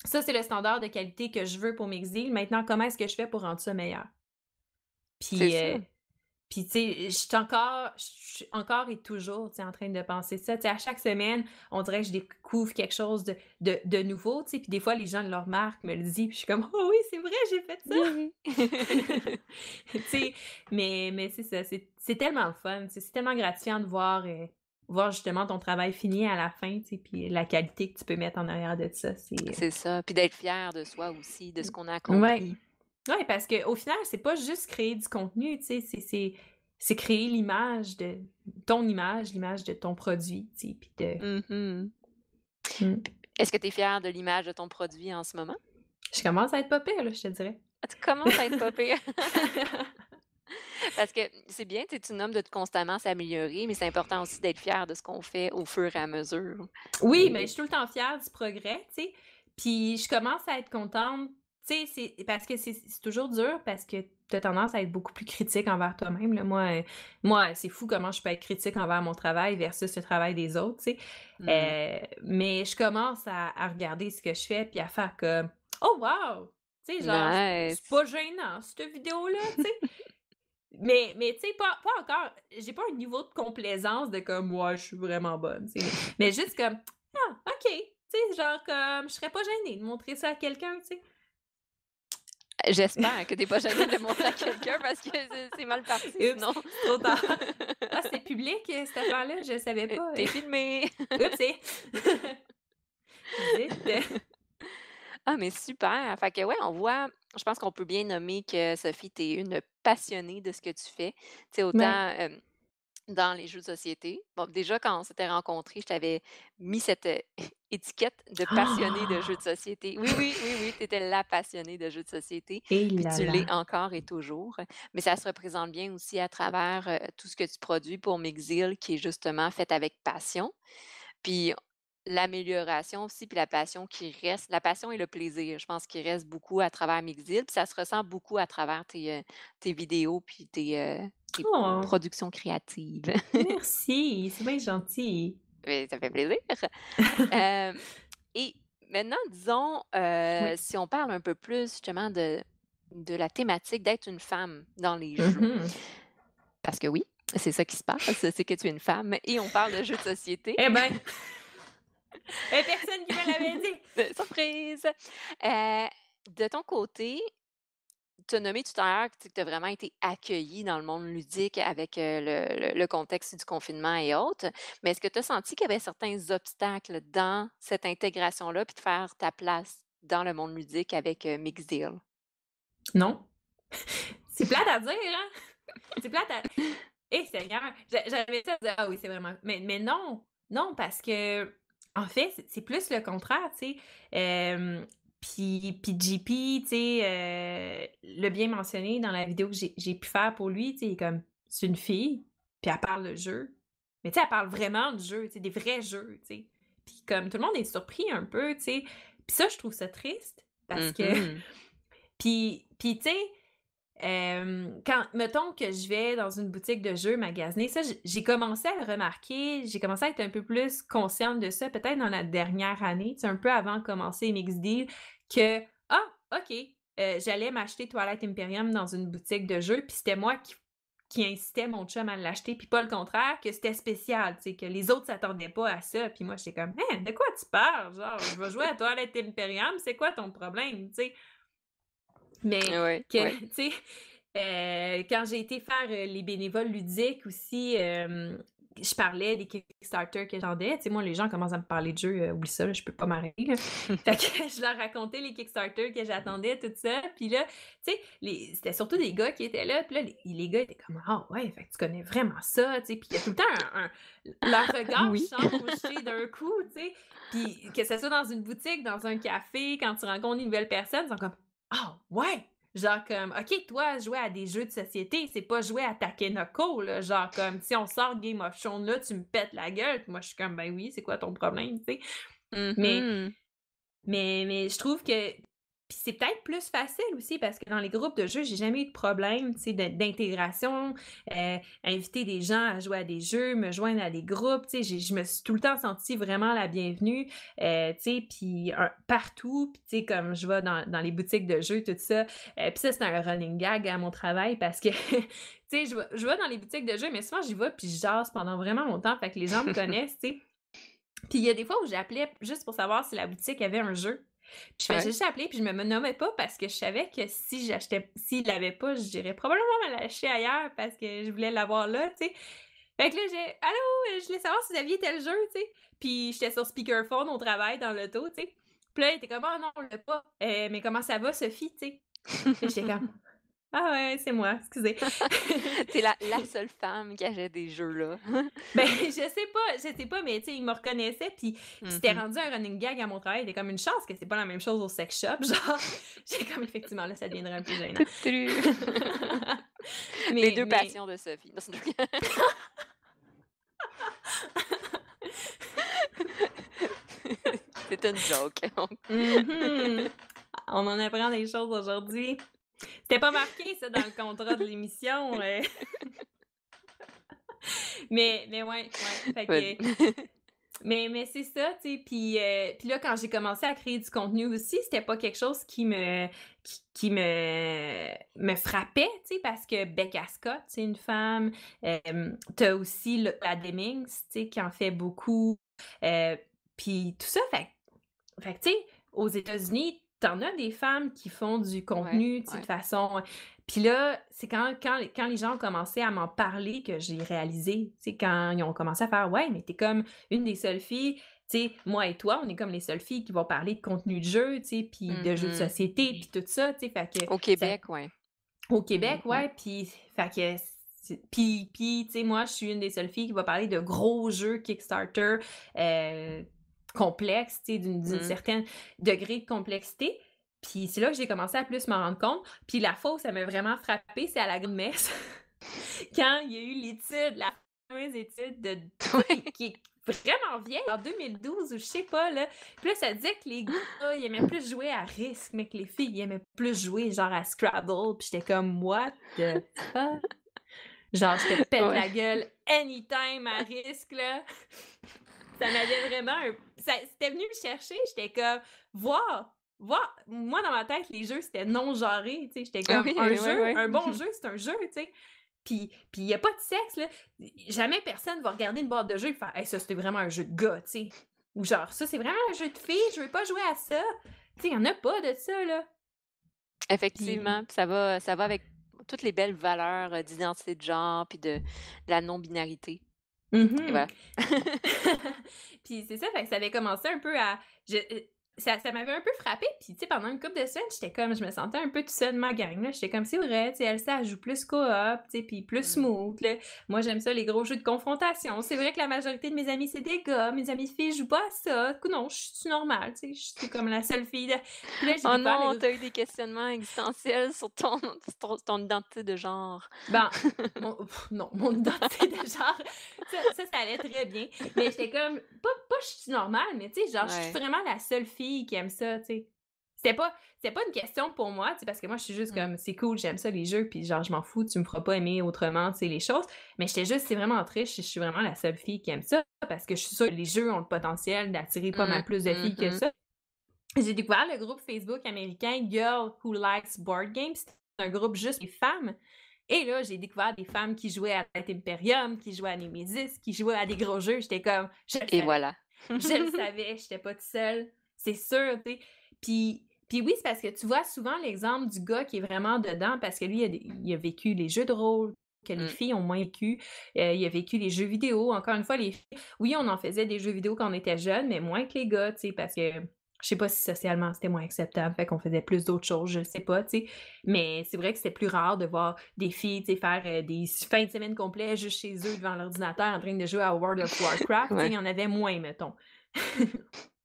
Ça, c'est le standard de qualité que je veux pour Mixi. Maintenant, comment est-ce que je fais pour rendre ça meilleur? Puis, euh, puis, tu sais, je suis encore, encore et toujours, en train de penser ça. À chaque semaine, on dirait que je découvre quelque chose de, de, de nouveau. Puis des fois, les gens de leur marque me le disent, puis je suis comme, oh oui, c'est vrai, j'ai fait ça. mais, mais c'est ça, c'est tellement le fun, c'est tellement gratifiant de voir, euh, voir justement ton travail fini à la fin, tu sais, puis la qualité que tu peux mettre en arrière de ça, c'est... C'est ça, puis d'être fier de soi aussi, de ce qu'on a accompli. Ouais, parce qu'au final, c'est pas juste créer du contenu, tu sais, c'est- créer l'image de ton image, l'image de ton produit, puis de... Mmh Mm. Est-ce que tu es fière de l'image de ton produit en ce moment? Je commence à être pas pire, là, je te dirais. Ah, tu commences à être pas pire. Parce que c'est bien, tu nommes de constamment s'améliorer, mais c'est important aussi d'être fier de ce qu'on fait au fur et à mesure. Oui, mais je suis tout le temps fière du progrès, tu sais. Puis je commence à être contente, tu sais, parce que c'est toujours dur parce que tu as tendance à être beaucoup plus critique envers toi-même. Moi, euh, moi c'est fou comment je peux être critique envers mon travail versus le travail des autres, tu sais. Mmh. Euh, mais je commence à, à regarder ce que je fais puis à faire comme Oh wow! Tu sais, genre, Nice. c'est pas gênant, cette vidéo-là, tu sais. Mais, mais tu sais, pas, pas encore. J'ai pas un niveau de complaisance de comme moi, je suis vraiment bonne. Mais juste comme Ah, ok. Tu sais, genre comme je serais pas gênée de montrer ça à quelqu'un, tu sais. J'espère que tu pas gênée de montrer à quelqu'un parce que c'est mal parti sinon. trop tard. Ah, c'est public, euh, cette affaire-là, je savais Euh, pas. T'es filmé. Oups. Zut. Ah, mais super. Fait que ouais, on voit, je pense qu'on peut bien nommer que Sophie, tu es une passionnée de ce que tu fais. Tu sais, Ouais. autant euh, dans les jeux de société. Bon, déjà, quand on s'était rencontrés, je t'avais mis cette étiquette de passionnée de jeux de société. Oui, oui, oui, oui, tu étais la passionnée de jeux de société. Et Puis là tu l'es encore et toujours. Mais ça se représente bien aussi à travers euh, tout ce que tu produis pour Mixil, qui est justement fait avec passion. Puis l'amélioration aussi, puis la passion qui reste, la passion et le plaisir, je pense qu'il reste beaucoup à travers Mixil, puis ça se ressent beaucoup à travers tes, euh, tes vidéos, puis tes, euh, tes Oh, productions créatives. merci, c'est bien gentil. Mais ça fait plaisir. Euh, et maintenant, disons, euh, Oui. si on parle un peu plus justement de, de la thématique d'être une femme dans les jeux, Mhm. parce que oui, c'est ça qui se passe, c'est que tu es une femme, et on parle de jeux de société. Eh ben, eh, personne qui me l'avait dit. Surprise! Euh, de ton côté, tu as nommé tout à l'heure que tu as vraiment été accueillie dans le monde ludique avec euh, le, contexte du confinement et autres. Mais est-ce que tu as senti qu'il y avait certains obstacles dans cette intégration-là, puis de faire ta place dans le monde ludique avec euh, Mixed Deal? Non. C'est plate à dire, hein? C'est plate à. Eh, Seigneur! J'a- J'avais ça à dire, ah oui, c'est vraiment. Mais, mais non! Non, parce que, en fait, c'est plus le contraire, tu sais. Euh, puis, puis JP, tu sais, euh, l'a bien mentionné dans la vidéo que j'ai pu faire pour lui, tu sais, comme, c'est une fille, puis elle parle de jeu. Mais tu sais, elle parle vraiment de jeu, tu sais, des vrais jeux, tu sais. Puis comme tout le monde est surpris un peu, tu sais. Puis ça, je trouve ça triste, parce que. Mhm. Puis, puis tu sais, euh, quand, mettons que je vais dans une boutique de jeux magasiner, ça, j'ai commencé à le remarquer, j'ai commencé à être un peu plus consciente de ça, peut-être dans la dernière année, un peu avant de commencer Mix Deal, que, ah, OK, euh, j'allais m'acheter Twilight Imperium dans une boutique de jeux, puis c'était moi qui, qui incitait mon chum à l'acheter, puis pas le contraire, que c'était spécial, tu sais, que les autres s'attendaient pas à ça, puis moi, j'étais comme, hein, de quoi tu parles? Genre, je vais jouer à Twilight Imperium, c'est quoi ton problème, tu sais? Mais, que, tu sais, euh, quand j'ai été faire euh, les bénévoles ludiques aussi, je parlais des Kickstarter que j'attendais. Tu sais, moi, les gens commencent à me parler de jeux, euh, oublie ça, je peux pas m'arrêter. fait que je leur racontais les Kickstarter que j'attendais, tout ça. Puis là, tu sais, c'était surtout des gars qui étaient là. Puis là, les, gars étaient comme, ah ouais, fait que tu connais vraiment ça, tu sais. Puis il y a tout le temps un. leur regard change d'un coup, tu sais. Puis que ce soit dans une boutique, dans un café, quand tu rencontres une nouvelle personne, ils sont comme, ah ouais, Genre comme, OK, toi, jouer à des jeux de société, c'est pas jouer à Takenoko, là. Genre comme, si on sort Game of Thrones, là, tu me pètes la gueule. moi, je suis comme, ben oui, c'est quoi ton problème, tu sais? Mais, mm-hmm. mais, mais je trouve que puis c'est peut-être plus facile aussi parce que dans les groupes de jeux, j'ai jamais eu de problème d'intégration, euh, inviter des gens à jouer à des jeux, me joindre à des groupes. Je me suis tout le temps sentie vraiment la bienvenue. Euh, puis partout, puis comme je vais dans, dans, les boutiques de jeux, tout ça. Euh, puis ça, c'est un running gag à mon travail parce que je vais, je vais dans les boutiques de jeux, mais souvent j'y vais puis je jase pendant vraiment longtemps. Fait que les gens me connaissent, tu sais. Puis il y a des fois où j'appelais juste pour savoir si la boutique avait un jeu. Puis je faisais juste appeler, puis je me nommais pas parce que je savais que si j'achetais, s'il l'avait pas, je dirais probablement me l'acheter ailleurs parce que je voulais l'avoir là, tu sais. Fait que là, j'ai Allô, je voulais savoir si vous aviez tel jeu, tu sais. Puis j'étais sur speakerphone au travail dans l'auto, tu sais. Puis là, il était comme Oh non, on l'a pas. Euh, mais comment ça va, Sophie, tu sais. j'étais comme ah ouais, c'est moi, excusez. T'es la, la seule femme qui achète des jeux là. ben, je sais pas, je sais pas, mais tu sais, il me reconnaissait, puis c'était mm-hmm. rendu un running gag à mon travail. C'était comme une chance que c'est pas la même chose au sex shop. Genre, j'ai comme effectivement, là, ça deviendrait un peu gênant. mais, Les deux passions de Sophie. c'est une joke. Mm-hmm. On en apprend des choses aujourd'hui. C'était pas marqué, ça, dans le contrat de l'émission. mais, mais ouais, ouais. mais, mais c'est ça, tu sais. Puis, euh, puis là, quand j'ai commencé à créer du contenu aussi, c'était pas quelque chose qui me, qui, me, me frappait, tu sais, parce que Becca Scott, c'est une femme. Euh, t'as aussi la Demings, tu sais, qui en fait beaucoup. Euh, puis tout ça, fait, fait tu sais, aux États-Unis, t'en as des femmes qui font du contenu de façon. Puis là, c'est quand, quand, quand, les gens ont commencé à m'en parler que j'ai réalisé, c'est quand ils ont commencé à faire Ouais, mais t'es comme une des seules filles, tu sais, moi et toi, on est comme les seules filles qui vont parler de contenu de jeu, tu sais, puis de jeux de mm-hmm. société, puis tout ça, tu sais. Fait que. Au Québec, ouais. Au Québec, mm-hmm. ouais, puis. Fait que. Puis, puis tu sais, moi, je suis une des seules filles qui va parler de gros jeux Kickstarter. Euh, complexe, d'une mmh. certain degré de complexité. Puis c'est là que j'ai commencé à plus m'en rendre compte. Puis la fois où ça m'a vraiment frappé, c'est à la grande messe. Quand il y a eu l'étude, la fameuse étude de qui est vraiment vieille, en 2012 ou je sais pas, là. Puis là, ça disait que les gars, ils aimaient plus jouer à risque, mais que les filles, ils aimaient plus jouer genre à Scrabble. Puis j'étais comme, what the fuck? Genre, je te pète la gueule anytime à risque, là ça m'avait vraiment un... C'était venu me chercher, j'étais comme, voir, voir. Moi, dans ma tête, les jeux, c'était non genré, tu sais. J'étais comme, un jeu, un bon jeu, c'est un jeu, tu sais. Puis il n'y a pas de sexe, là. Jamais personne va regarder une boîte de jeu et faire, hey, ça, c'était vraiment un jeu de gars, tu sais. Ou genre, ça, c'est vraiment un jeu de filles, je veux pas jouer à ça. Tu sais, il n'y en a pas de ça, là. Effectivement, ça va, ça va avec toutes les belles valeurs euh, d'identité de genre puis de la non-binarité. Mmh C'est ça, fait que ça avait commencé un peu à ça, ça m'avait un peu frappé. Puis, tu sais, pendant une couple de semaines, j'étais comme, je me sentais un peu tout seul de ma gang. Là. J'étais comme, c'est vrai, tu sais, elle joue plus coop, tu sais, puis plus mm. smooth. Là. Moi, j'aime ça, les gros jeux de confrontation. C'est vrai que la majorité de mes amis, c'est des gars. Mes amis filles jouent pas à ça. Du coup, non, je suis normale, tu sais. Je suis comme la seule fille. De... Là, oh non, t'as eu des questionnements existentiels sur ton, ton, identité de genre. Ben, non, mon identité de genre, ça, ça, allait très bien. Mais j'étais comme, pas, pas je suis normale, mais tu sais, genre, je suis vraiment la seule fille qui aiment ça, tu sais. C'était pas, pas une question pour moi, tu sais, parce que moi, je suis juste mmh. comme, c'est cool, j'aime ça, les jeux, puis genre, je m'en fous, tu me feras pas aimer autrement, tu sais, les choses. Mais j'étais juste, c'est vraiment triste, je suis vraiment la seule fille qui aime ça, parce que je suis sûre que les jeux ont le potentiel d'attirer pas mal mmh. plus de filles que mmh ça. j'ai découvert le groupe Facebook américain Girl Who Likes Board Games. C'est un groupe juste des femmes. Et là, j'ai découvert des femmes qui jouaient à Light Imperium, qui jouaient à Nemesis, qui jouaient à des gros jeux. J'étais comme, je Et voilà. je le savais, j'étais pas toute seule. C'est sûr, tu sais. Puis, puis oui, c'est parce que tu vois souvent l'exemple du gars qui est vraiment dedans parce que lui, il a, il a vécu les jeux de rôle, que les Mm. filles ont moins vécu. Euh, il a vécu les jeux vidéo. Encore une fois, les filles, oui, on en faisait des jeux vidéo quand on était jeunes, mais moins que les gars, tu sais, parce que je sais pas si socialement c'était moins acceptable, fait qu'on faisait plus d'autres choses, je sais pas, tu sais. Mais c'est vrai que c'était plus rare de voir des filles, tu sais, faire euh, des fins de semaine complètes juste chez eux devant l'ordinateur en train de jouer à World of Warcraft. Ouais. Il y en avait moins, mettons.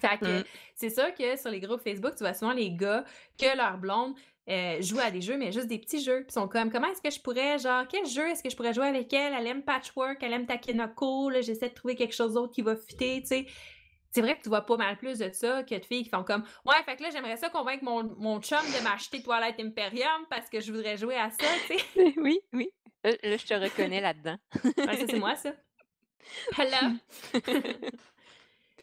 fait que Mm. c'est sûr que sur les groupes Facebook, tu vois souvent les gars que leur blonde euh, joue à des jeux, mais juste des petits jeux. Puis ils sont comme, comment est-ce que je pourrais, genre, quel jeu est-ce que je pourrais jouer avec elle? Elle aime Patchwork, elle aime Takenoko, là, j'essaie de trouver quelque chose d'autre qui va fitter, tu sais. C'est vrai que tu vois pas mal plus de ça que de filles qui font comme, ouais, fait que là, j'aimerais ça convaincre mon, mon chum de m'acheter Twilight Imperium parce que je voudrais jouer à ça, tu sais. oui, oui. Là, là, je te reconnais là-dedans. Ouais, ça, c'est moi, ça. Hello!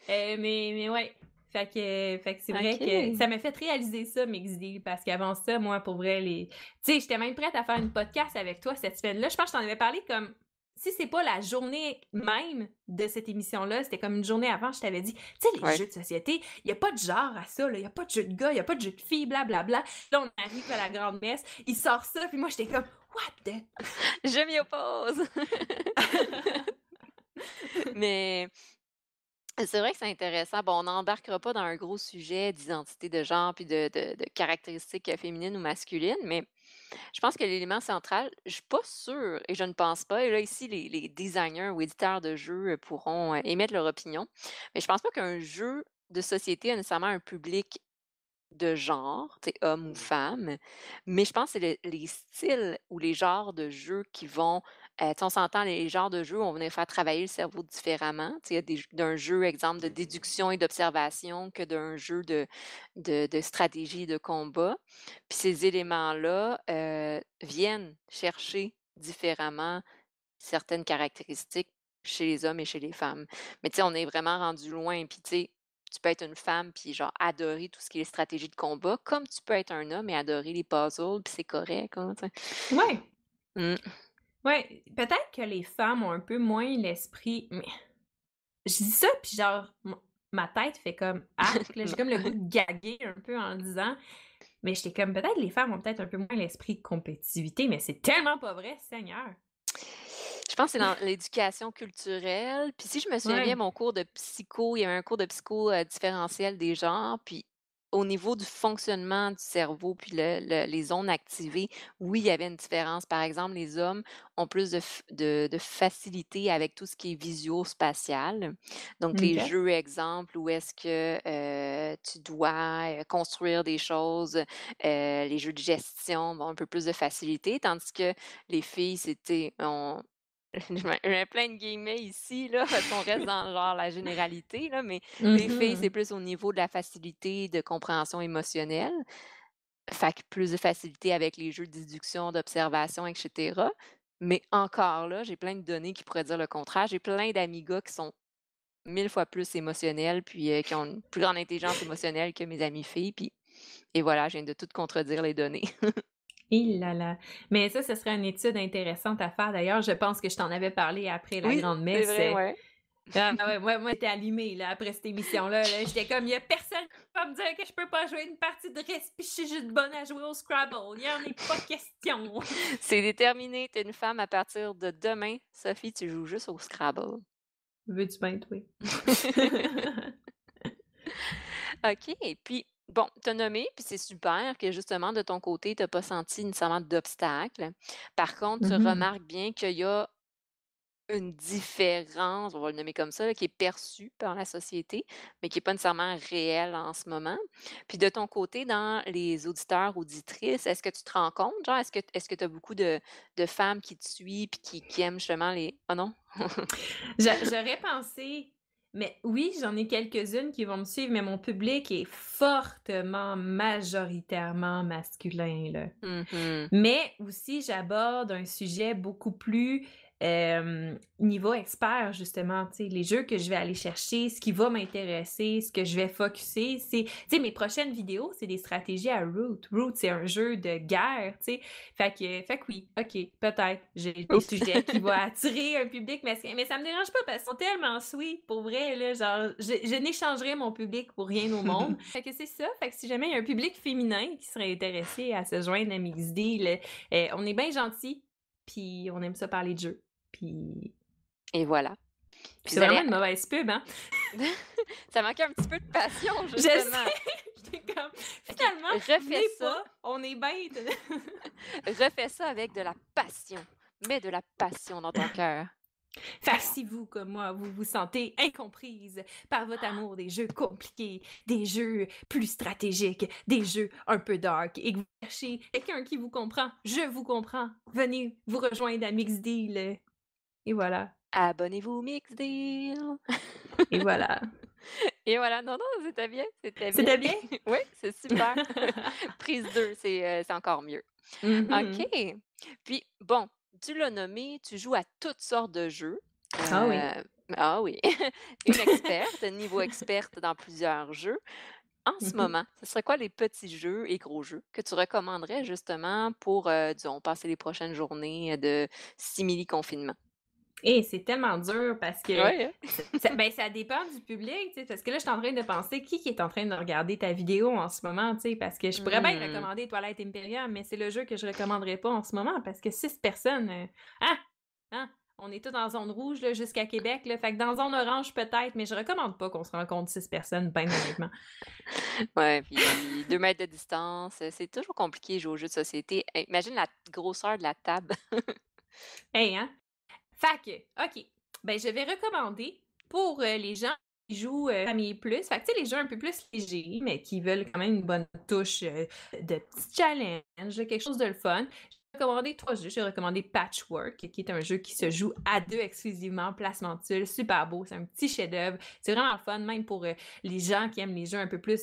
Euh, mais, mais ouais. Fait que, fait que c'est vrai que ça m'a fait réaliser ça, Mixed parce qu'avant ça, moi, pour vrai, les. Tu sais, j'étais même prête à faire une podcast avec toi cette semaine-là. Je pense que je t'en avais parlé comme. Si c'est pas la journée même de cette émission-là, c'était comme une journée avant, je t'avais dit, tu sais, les Ouais. jeux de société, il n'y a pas de genre à ça, il n'y a pas de jeu de gars, il n'y a pas de jeu de filles, blablabla. Là, on arrive à la grande messe, il sort ça, puis moi, j'étais comme, what the. Je m'y oppose. Mais c'est vrai que c'est intéressant. Bon, on n'embarquera pas dans un gros sujet d'identité de genre puis de, de- de caractéristiques euh, féminines ou masculines, mais je pense que l'élément central, je suis pas sûre et je ne pense pas, et là ici les, les designers ou éditeurs de jeux euh, pourront euh, émettre leur opinion, mais je pense pas qu'un jeu de société a nécessairement un public de genre, homme ou femme, mais je pense que c'est le- les styles ou les genres de jeux qui vont, euh, on s'entend, les genres de jeux, on venir faire travailler le cerveau différemment. Il y a d'un jeu, exemple, de déduction et d'observation que d'un jeu de, de, de stratégie et de combat. Puis ces éléments-là euh, viennent chercher différemment certaines caractéristiques chez les hommes et chez les femmes. Mais tu sais, on est vraiment rendu loin. Puis tu sais, tu peux être une femme puis genre adorer tout ce qui est stratégie de combat, comme tu peux être un homme et adorer les puzzles, puis c'est correct. hein. Ouais. Mm. Ouais, peut-être que les femmes ont un peu moins l'esprit. Mais je dis ça, puis genre, ma tête fait comme arc. J'ai comme le goût de gaguer un peu en le disant. Mais j'étais comme, peut-être les femmes ont peut-être un peu moins l'esprit de compétitivité, mais c'est tellement pas vrai, Seigneur. Je pense que c'est dans l'éducation culturelle. Puis si je me souviens Ouais. bien, mon cours de psycho, il y avait un cours de psycho euh, différentiel des genres. Puis au niveau du fonctionnement du cerveau, puis le- le- les zones activées, oui, il y avait une différence. Par exemple, les hommes ont plus de, f- de- de facilité avec tout ce qui est visio-spatial. Donc, les jeux, exemple, où est-ce que euh, tu dois euh, construire des choses, euh, les jeux de gestion ont un peu plus de facilité, tandis que les filles, c'était, on, je mets plein de guillemets ici, là, parce qu'on reste dans genre la généralité, là, mais les filles, c'est plus au niveau de la facilité de compréhension émotionnelle. Fait que plus de facilité avec les jeux de déduction, d'observation, etc. Mais encore là, j'ai plein de données qui pourraient dire le contraire. J'ai plein d'amis gars qui sont mille fois plus émotionnels, puis euh, qui ont une plus grande intelligence émotionnelle que mes amis filles. Puis, et voilà, je viens de tout contredire les données. Il là là. Mais ça, ce serait une étude intéressante à faire. D'ailleurs, je pense que je t'en avais parlé après la Oui, grande messe. vrai, euh, ouais. Ah, ah ouais, moi, moi j'étais allumée là, après cette émission-là. Là. J'étais comme, il y a personne qui va me dire que je peux pas jouer une partie de reste, puis je suis juste bonne à jouer au Scrabble. Il y en est pas question. C'est déterminé. T'es une femme à partir de demain. Sophie, tu joues juste au Scrabble. Veux-tu bien? OK. Et puis, bon, t'as nommé, puis c'est super que justement, de ton côté, t'as pas senti nécessairement d'obstacle. Par contre, tu Mhm. remarques bien qu'il y a une différence, on va le nommer comme ça, là, qui est perçue par la société, mais qui n'est pas nécessairement réelle en ce moment. Puis de ton côté, dans les auditeurs, auditrices, est-ce que tu te rends compte, genre, est-ce que est-ce que tu as beaucoup de, de femmes qui te suivent puis qui, qui aiment justement les. Oh non? J'a- J'aurais pensé, mais oui, j'en ai quelques-unes qui vont me suivre, mais mon public est fortement, majoritairement masculin. Là. Mhm. Mais aussi, j'aborde un sujet beaucoup plus niveau expert, justement, les jeux que je vais aller chercher, ce qui va m'intéresser, ce que je vais focuser, c'est, mes prochaines vidéos, c'est des stratégies à Root. Root, c'est un jeu de guerre, tu sais. Fait que, fait que oui, OK, peut-être, j'ai des sujets qui vont attirer un public, mais, mais ça me dérange pas parce qu'ils sont tellement sweet, pour vrai, là, genre, je, je n'échangerai mon public pour rien au monde. fait que c'est ça, fait que si jamais il y a un public féminin qui serait intéressé à se joindre à MixD, eh, on est bien gentil, puis on aime ça parler de jeux. Puis. Et voilà. c'est vraiment une mauvaise pub, hein? ça manquait un petit peu de passion, justement. Je comme, finalement, refais ça. on est bête. refais ça avec de la passion. Mets de la passion dans ton cœur. Si vous, comme moi, vous vous sentez incomprise par votre amour des jeux compliqués, des jeux plus stratégiques, des jeux un peu dark, et que vous cherchez quelqu'un qui vous comprend, je vous comprends, venez vous rejoindre à Mix Deal. Et voilà. Abonnez-vous Mix Deal. Et voilà. Et voilà, non, non, c'était bien. C'était bien. C'était bien? oui, c'est super. Prise 2, euh, c'est encore mieux. Mm-hmm. OK. Puis, bon, tu l'as nommé, tu joues à toutes sortes de jeux. Ah oui. Euh, ah oui. Une experte, niveau experte dans plusieurs jeux. En ce mmh moment, ce serait quoi les petits jeux et gros jeux que tu recommanderais justement pour, euh, disons, passer les prochaines journées de simili-confinement? Et c'est tellement dur parce que hein? ça, ben, ça dépend du public, parce que là, je suis en train de penser qui, qui est en train de regarder ta vidéo en ce moment, parce que je pourrais bien mmh. recommander Toilette Imperium, mais c'est le jeu que je recommanderais pas en ce moment parce que six personnes, euh, ah, hein, on est tous en zone rouge jusqu'à Québec, là, fait que dans zone orange peut-être, mais je recommande pas qu'on se rencontre six personnes, bien honnêtement. ouais, puis deux mètres de distance, c'est toujours compliqué jouer aux jeux de société. Imagine la grosseur de la table. hey, hein? Fait que, OK. Ben, je vais recommander pour euh, les gens qui jouent euh, Famille Plus. Fait que, tu sais, les jeux un peu plus légers, mais qui veulent quand même une bonne touche euh, de petit challenge, quelque chose de le fun. J'ai recommandé trois jeux. J'ai recommandé Patchwork, qui est un jeu qui se joue à deux exclusivement, placement de super beau. C'est un petit chef-d'œuvre. C'est vraiment fun, même pour les gens qui aiment les jeux un peu plus,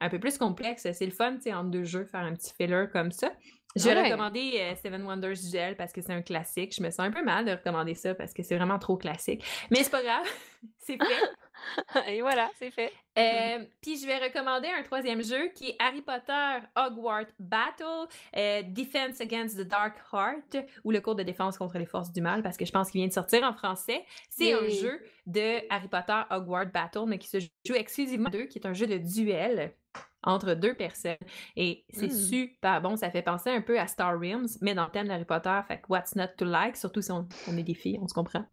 un peu plus complexes. C'est le fun, tu sais, entre deux jeux, faire un petit filler comme ça. Je vais recommander euh, Seven Wonders Gel parce que c'est un classique. Je me sens un peu mal de recommander ça parce que c'est vraiment trop classique. Mais c'est pas grave, c'est fait. Et voilà, c'est fait. Euh, puis je vais recommander un troisième jeu qui est Harry Potter Hogwarts Battle euh, Defense Against the Dark Heart ou le cours de défense contre les forces du mal parce que je pense qu'il vient de sortir en français. C'est un jeu de Harry Potter Hogwarts Battle mais qui se joue exclusivement deux, qui est un jeu de duel entre deux personnes. Et c'est mmh. super bon. Ça fait penser un peu à Star Realms, mais dans le thème d'Harry Potter. Fait que what's not to like, surtout si on, est des filles, on se comprend.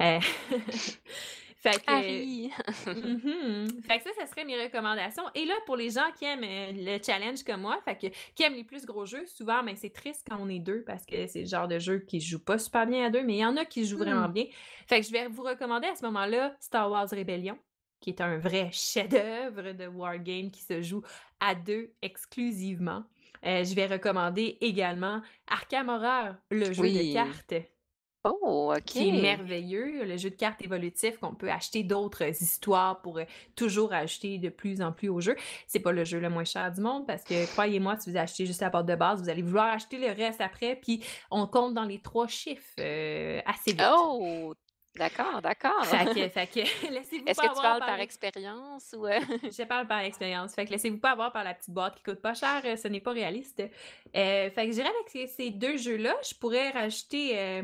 Euh, fait que, Harry. Mm-hmm. Fait que ça, ça serait mes recommandations. Et là, pour les gens qui aiment euh, le challenge comme moi, fait que, qui aiment les plus gros jeux, souvent, mais ben, c'est triste quand on est deux parce que c'est le genre de jeu qui joue pas super bien à deux, mais il y en a qui jouent vraiment mmh. bien. Fait que je vais vous recommander à ce moment-là Star Wars Rebellion qui est un vrai chef-d'œuvre de wargame qui se joue à deux exclusivement. Euh, je vais recommander également Arkham Horror, le jeu de cartes. Oh, OK. Qui est merveilleux, le jeu de cartes évolutif qu'on peut acheter d'autres histoires pour euh, toujours acheter de plus en plus au jeu. C'est pas le jeu le moins cher du monde parce que croyez-moi, si vous achetez juste la porte de base, vous allez vouloir acheter le reste après, puis on compte dans les trois chiffres euh, assez vite. Oh, D'accord, d'accord. Fait que, fait que laissez-vous Est-ce que tu parles par, expérience ou... Euh? Je parle par expérience. Fait que laissez-vous pas avoir par la petite boîte qui coûte pas cher, euh, ce n'est pas réaliste. Euh, fait que je dirais avec ces deux jeux-là, je pourrais rajouter... Euh...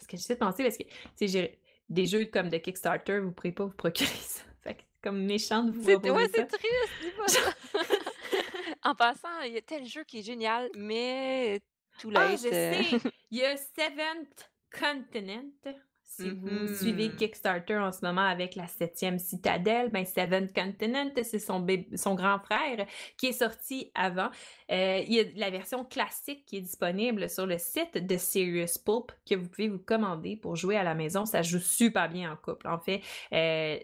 Ce que j'essaie de penser, parce que j'ai des jeux comme de Kickstarter, vous ne pourrez pas vous procurer ça. Fait que c'est comme méchant de vous proposer ouais, c'est triste, dis ça. en passant, il y a tel jeu qui est génial, mais tout là. Ah, je sais! Il y a Seventh Continent si vous suivez mm-hmm. Kickstarter en ce moment avec la septième citadelle, ben Seven Continent, c'est son, son grand frère qui est sorti avant. Euh, il y a la version classique qui est disponible sur le site de Serious Pulp que vous pouvez vous commander pour jouer à la maison. Ça joue super bien en couple. En fait, euh,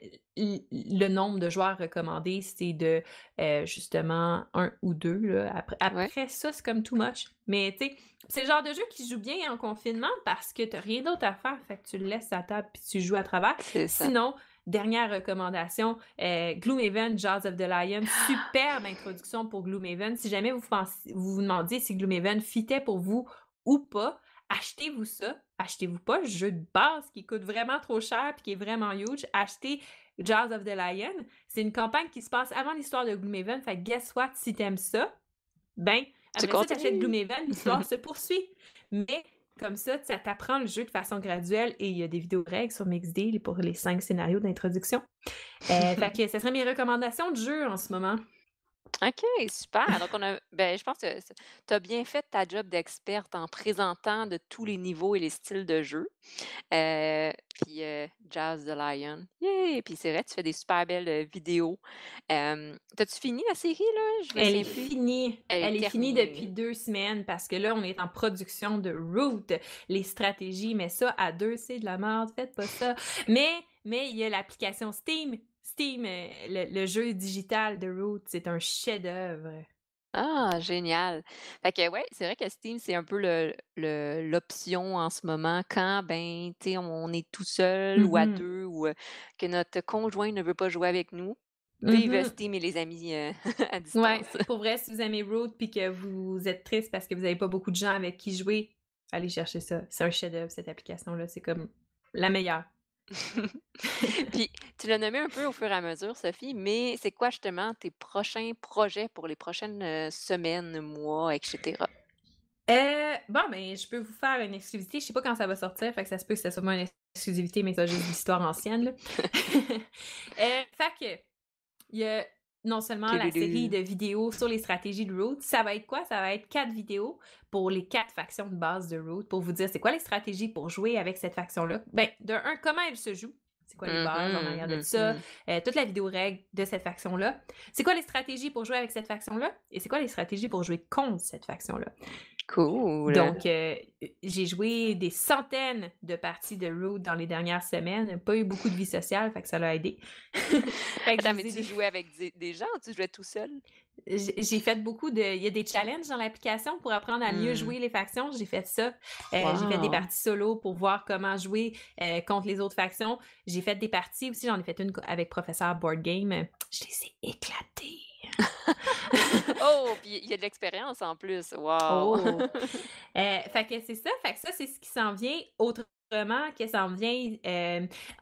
le nombre de joueurs recommandés, c'est de euh, justement un ou deux. Après, après ça, c'est comme too much. Mais tu sais, c'est le genre de jeu qui joue bien en confinement parce que tu n'as rien d'autre à faire. Fait que tu le laisses à table puis tu joues à travers. Sinon, dernière recommandation, euh, Gloomhaven, Jaws of the Lion. Superbe introduction pour Gloomhaven. Si jamais vous, pensez, vous vous demandiez si Gloomhaven fitait pour vous ou pas, achetez-vous ça. Achetez-vous pas le jeu de base qui coûte vraiment trop cher et qui est vraiment huge. Achetez Jazz of the Lion. C'est une campagne qui se passe avant l'histoire de Gloomhaven. Fait guess what, si t'aimes ça, ben, après ça, t'achètes Gloomhaven, l'histoire se poursuit. Mais comme ça, ça t'apprend le jeu de façon graduelle et il y a des vidéos règles sur Mixdeal pour les cinq scénarios d'introduction. Euh, fait que ce serait mes recommandations de jeu en ce moment. OK, super. Donc, on a, ben, je pense que tu as bien fait ta job d'experte en présentant de tous les niveaux et les styles de jeu. Euh, puis euh, Jazz the Lion. Yay! Puis c'est vrai, tu fais des super belles euh, vidéos. T'as-tu fini la série, là? Je Elle est finie. Elle, est, finie depuis deux semaines parce que là, on est en production de Root. Les stratégies, mais ça, à deux, c'est de la merde. Faites pas ça. Mais, mais il y a l'application Steam Steam, le, jeu digital de Root, c'est un chef-d'œuvre. Ah, génial. Fait que ouais, c'est vrai que Steam, c'est un peu le, l'option en ce moment quand ben, tu on est tout seul ou à mm-hmm. deux ou euh, que notre conjoint ne veut pas jouer avec nous. Vive mm-hmm. Steam et les amis euh, à distance. Ouais, pour vrai, si vous aimez Root puis que vous êtes triste parce que vous n'avez pas beaucoup de gens avec qui jouer, allez chercher ça. C'est un chef-d'œuvre, cette application-là. C'est comme la meilleure. Puis, tu l'as nommé un peu au fur et à mesure, Sophie, mais c'est quoi justement tes prochains projets pour les prochaines euh, semaines, mois, etc.? Euh, bon, ben, je peux vous faire une exclusivité. Je sais pas quand ça va sortir, fait que ça se peut que ce soit une exclusivité, mais ça juste l'histoire ancienne. Euh, fait que, il y a non seulement la série de vidéos sur les stratégies de Root, ça va être quoi? Ça va être quatre vidéos pour les quatre factions de base de Root pour vous dire c'est quoi les stratégies pour jouer avec cette faction-là. Ben, de un, comment elle se joue? C'est quoi les bases en arrière de mm-hmm, ça? Mm-hmm. Euh, toute la vidéo règle de cette faction-là. C'est quoi les stratégies pour jouer avec cette faction-là? Et c'est quoi les stratégies pour jouer contre cette faction-là? Cool. Donc, euh, j'ai joué des centaines de parties de Root dans les dernières semaines. Pas eu beaucoup de vie sociale, fait que ça l'a aidé. fait que mais tu jouais avec des gens ou tu jouais tout seul? J'ai fait beaucoup de. Il y a des challenges dans l'application pour apprendre à mieux hmm. jouer les factions. J'ai fait ça. Euh, j'ai fait des parties solo pour voir comment jouer euh, contre les autres factions. J'ai fait des parties aussi. J'en ai fait une avec professeur Board Game. Je les ai éclatées. oh, puis il y a de l'expérience en plus. Wow. Oh. Euh, fait que c'est ça. Fait que ça, c'est ce qui s'en vient. Autrement, que s'en vient,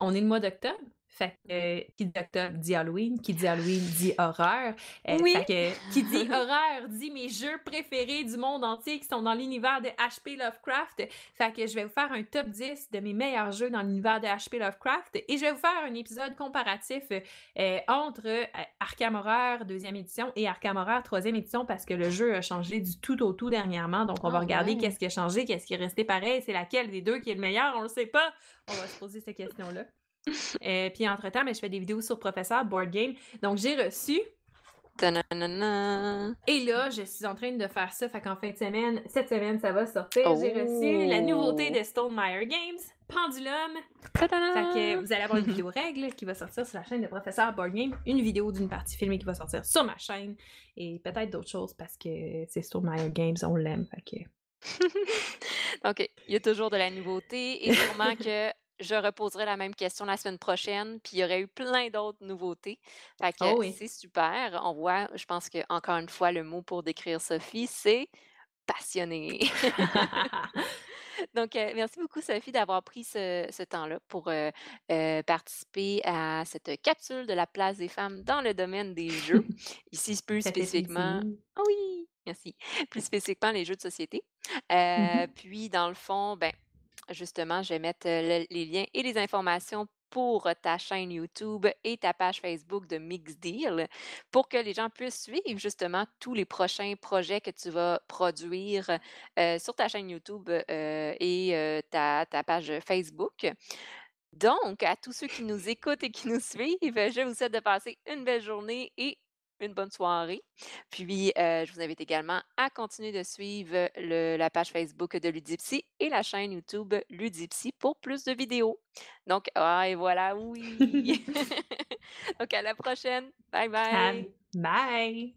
on est le mois d'octobre. Fait que euh, qui dit octobre dit Halloween, qui dit Halloween dit horreur. Euh, oui. Fait que qui dit horreur dit mes jeux préférés du monde entier qui sont dans l'univers de HP Lovecraft. Fait que je vais vous faire un top 10 de mes meilleurs jeux dans l'univers de HP Lovecraft et je vais vous faire un épisode comparatif euh, entre Arkham Horror deuxième édition et Arkham Horror troisième édition parce que le jeu a changé du tout au tout dernièrement. Donc on va ah regarder qu'est-ce qui a changé, qu'est-ce qui est resté pareil, c'est laquelle des deux qui est le meilleur, on le sait pas. On va se poser cette question-là. Et puis entre-temps, mais je fais des vidéos sur Professeur Board Game. Donc j'ai reçu. Et là, je suis en train de faire ça. Fait qu'en fin de semaine, cette semaine, ça va sortir. J'ai reçu la nouveauté de Stone Meyer Games, Pendulum. Fait que vous allez avoir une vidéo règle qui va sortir sur la chaîne de Professeur Board Game, une vidéo d'une partie filmée qui va sortir sur ma chaîne et peut-être d'autres choses parce que c'est Stone Meyer Games, on l'aime. Fait que. Donc, il y a toujours de la nouveauté et sûrement que je reposerai la même question la semaine prochaine, puis il y aurait eu plein d'autres nouveautés. Fait que oh c'est super. On voit, je pense que encore une fois, le mot pour décrire Sophie, c'est passionné. Donc, euh, merci beaucoup, Sophie, d'avoir pris ce, temps-là pour euh, euh, participer à cette capsule de la place des femmes dans le domaine des jeux. Ici, plus spécifiquement. Oh oui, merci. Plus spécifiquement, les jeux de société. Puis, dans le fond, ben, Justement, je vais mettre les liens et les informations pour ta chaîne YouTube et ta page Facebook de Mix Deal pour que les gens puissent suivre justement tous les prochains projets que tu vas produire sur ta chaîne YouTube et ta, ta, page Facebook. Donc, à tous ceux qui nous écoutent et qui nous suivent, je vous souhaite de passer une belle journée et une bonne soirée. Puis, euh, je vous invite également à continuer de suivre la page Facebook de Ludipsy et la chaîne YouTube Ludipsy pour plus de vidéos. Donc, ah, et voilà, oui. Donc, à la prochaine. Bye bye. Bye.